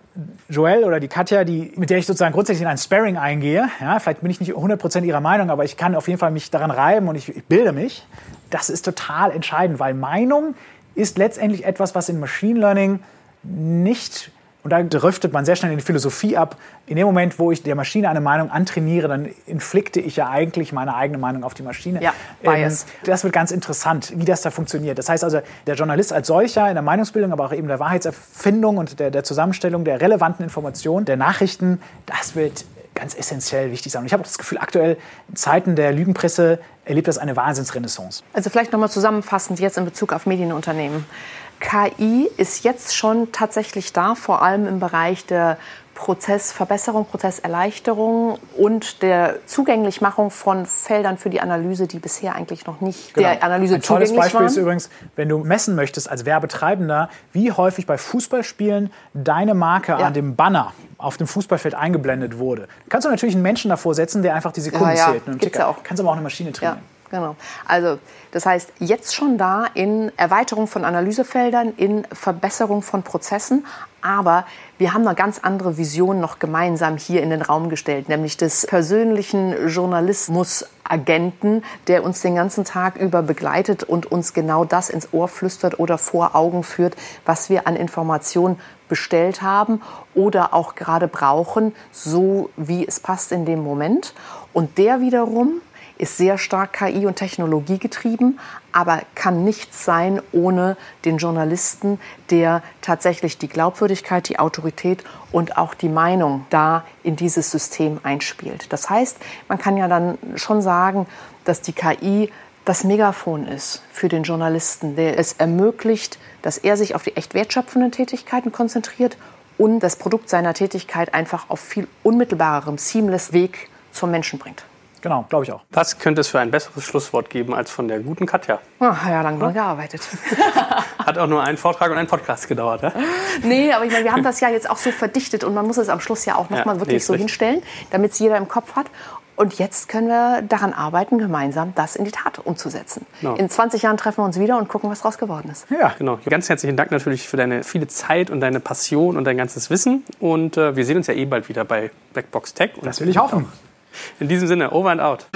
Joel oder die Katja, die, mit der ich sozusagen grundsätzlich in ein Sparring eingehe. Ja, vielleicht bin ich nicht 100% ihrer Meinung, aber ich kann auf jeden Fall mich daran reiben und ich, ich bilde mich. Das ist total entscheidend, weil Meinung ist letztendlich etwas, was in Machine Learning nicht und da driftet man sehr schnell in die Philosophie ab. In dem Moment, wo ich der Maschine eine Meinung antrainiere, dann inflikte ich ja eigentlich meine eigene Meinung auf die Maschine. Ja, Bias. Ähm, das wird ganz interessant, wie das da funktioniert. Das heißt also, der Journalist als solcher in der Meinungsbildung, aber auch eben der Wahrheitserfindung und der, der Zusammenstellung der relevanten Informationen, der Nachrichten, das wird ganz essentiell wichtig sein. Und ich habe auch das Gefühl, aktuell in Zeiten der Lügenpresse erlebt das eine Wahnsinnsrenaissance. Also vielleicht nochmal zusammenfassend jetzt in Bezug auf Medienunternehmen. KI ist jetzt schon tatsächlich da, vor allem im Bereich der Prozessverbesserung, Prozesserleichterung und der Zugänglichmachung von Feldern für die Analyse, die bisher eigentlich noch nicht genau. der Analyse Ein tolles Beispiel waren. ist übrigens, wenn du messen möchtest als Werbetreibender, wie häufig bei Fußballspielen deine Marke ja. an dem Banner auf dem Fußballfeld eingeblendet wurde. Kannst du natürlich einen Menschen davor setzen, der einfach die Sekunden ja, ja. zählt. Ne? Gibt's ja auch. Kannst aber auch eine Maschine trainieren. Genau. Also das heißt, jetzt schon da in Erweiterung von Analysefeldern, in Verbesserung von Prozessen, aber wir haben eine ganz andere Vision noch gemeinsam hier in den Raum gestellt, nämlich des persönlichen Journalismusagenten, der uns den ganzen Tag über begleitet und uns genau das ins Ohr flüstert oder vor Augen führt, was wir an Informationen bestellt haben oder auch gerade brauchen, so wie es passt in dem Moment. Und der wiederum ist sehr stark KI und Technologie getrieben, aber kann nichts sein ohne den Journalisten, der tatsächlich die Glaubwürdigkeit, die Autorität und auch die Meinung da in dieses System einspielt. Das heißt, man kann ja dann schon sagen, dass die KI das Megafon ist für den Journalisten, der es ermöglicht, dass er sich auf die echt wertschöpfenden Tätigkeiten konzentriert und das Produkt seiner Tätigkeit einfach auf viel unmittelbarerem, seamless Weg zum Menschen bringt. Genau, glaube ich auch. Was könnte es für ein besseres Schlusswort geben als von der guten Katja? Ach, ja, lange dran gearbeitet. <laughs> Hat auch nur einen Vortrag und einen Podcast gedauert, ja? Nee, aber ich meine, wir haben das ja jetzt auch so verdichtet und man muss es am Schluss ja auch nochmal ja, wirklich nee, so hinstellen, damit es jeder im Kopf hat. Und jetzt können wir daran arbeiten, gemeinsam das in die Tat umzusetzen. Genau. In 20 Jahren treffen wir uns wieder und gucken, was daraus geworden ist. Ja, genau. Ganz herzlichen Dank natürlich für deine viele Zeit und deine Passion und dein ganzes Wissen. Und äh, wir sehen uns ja eh bald wieder bei Blackbox Tech. das will ich hoffen. In diesem Sinne, over and out.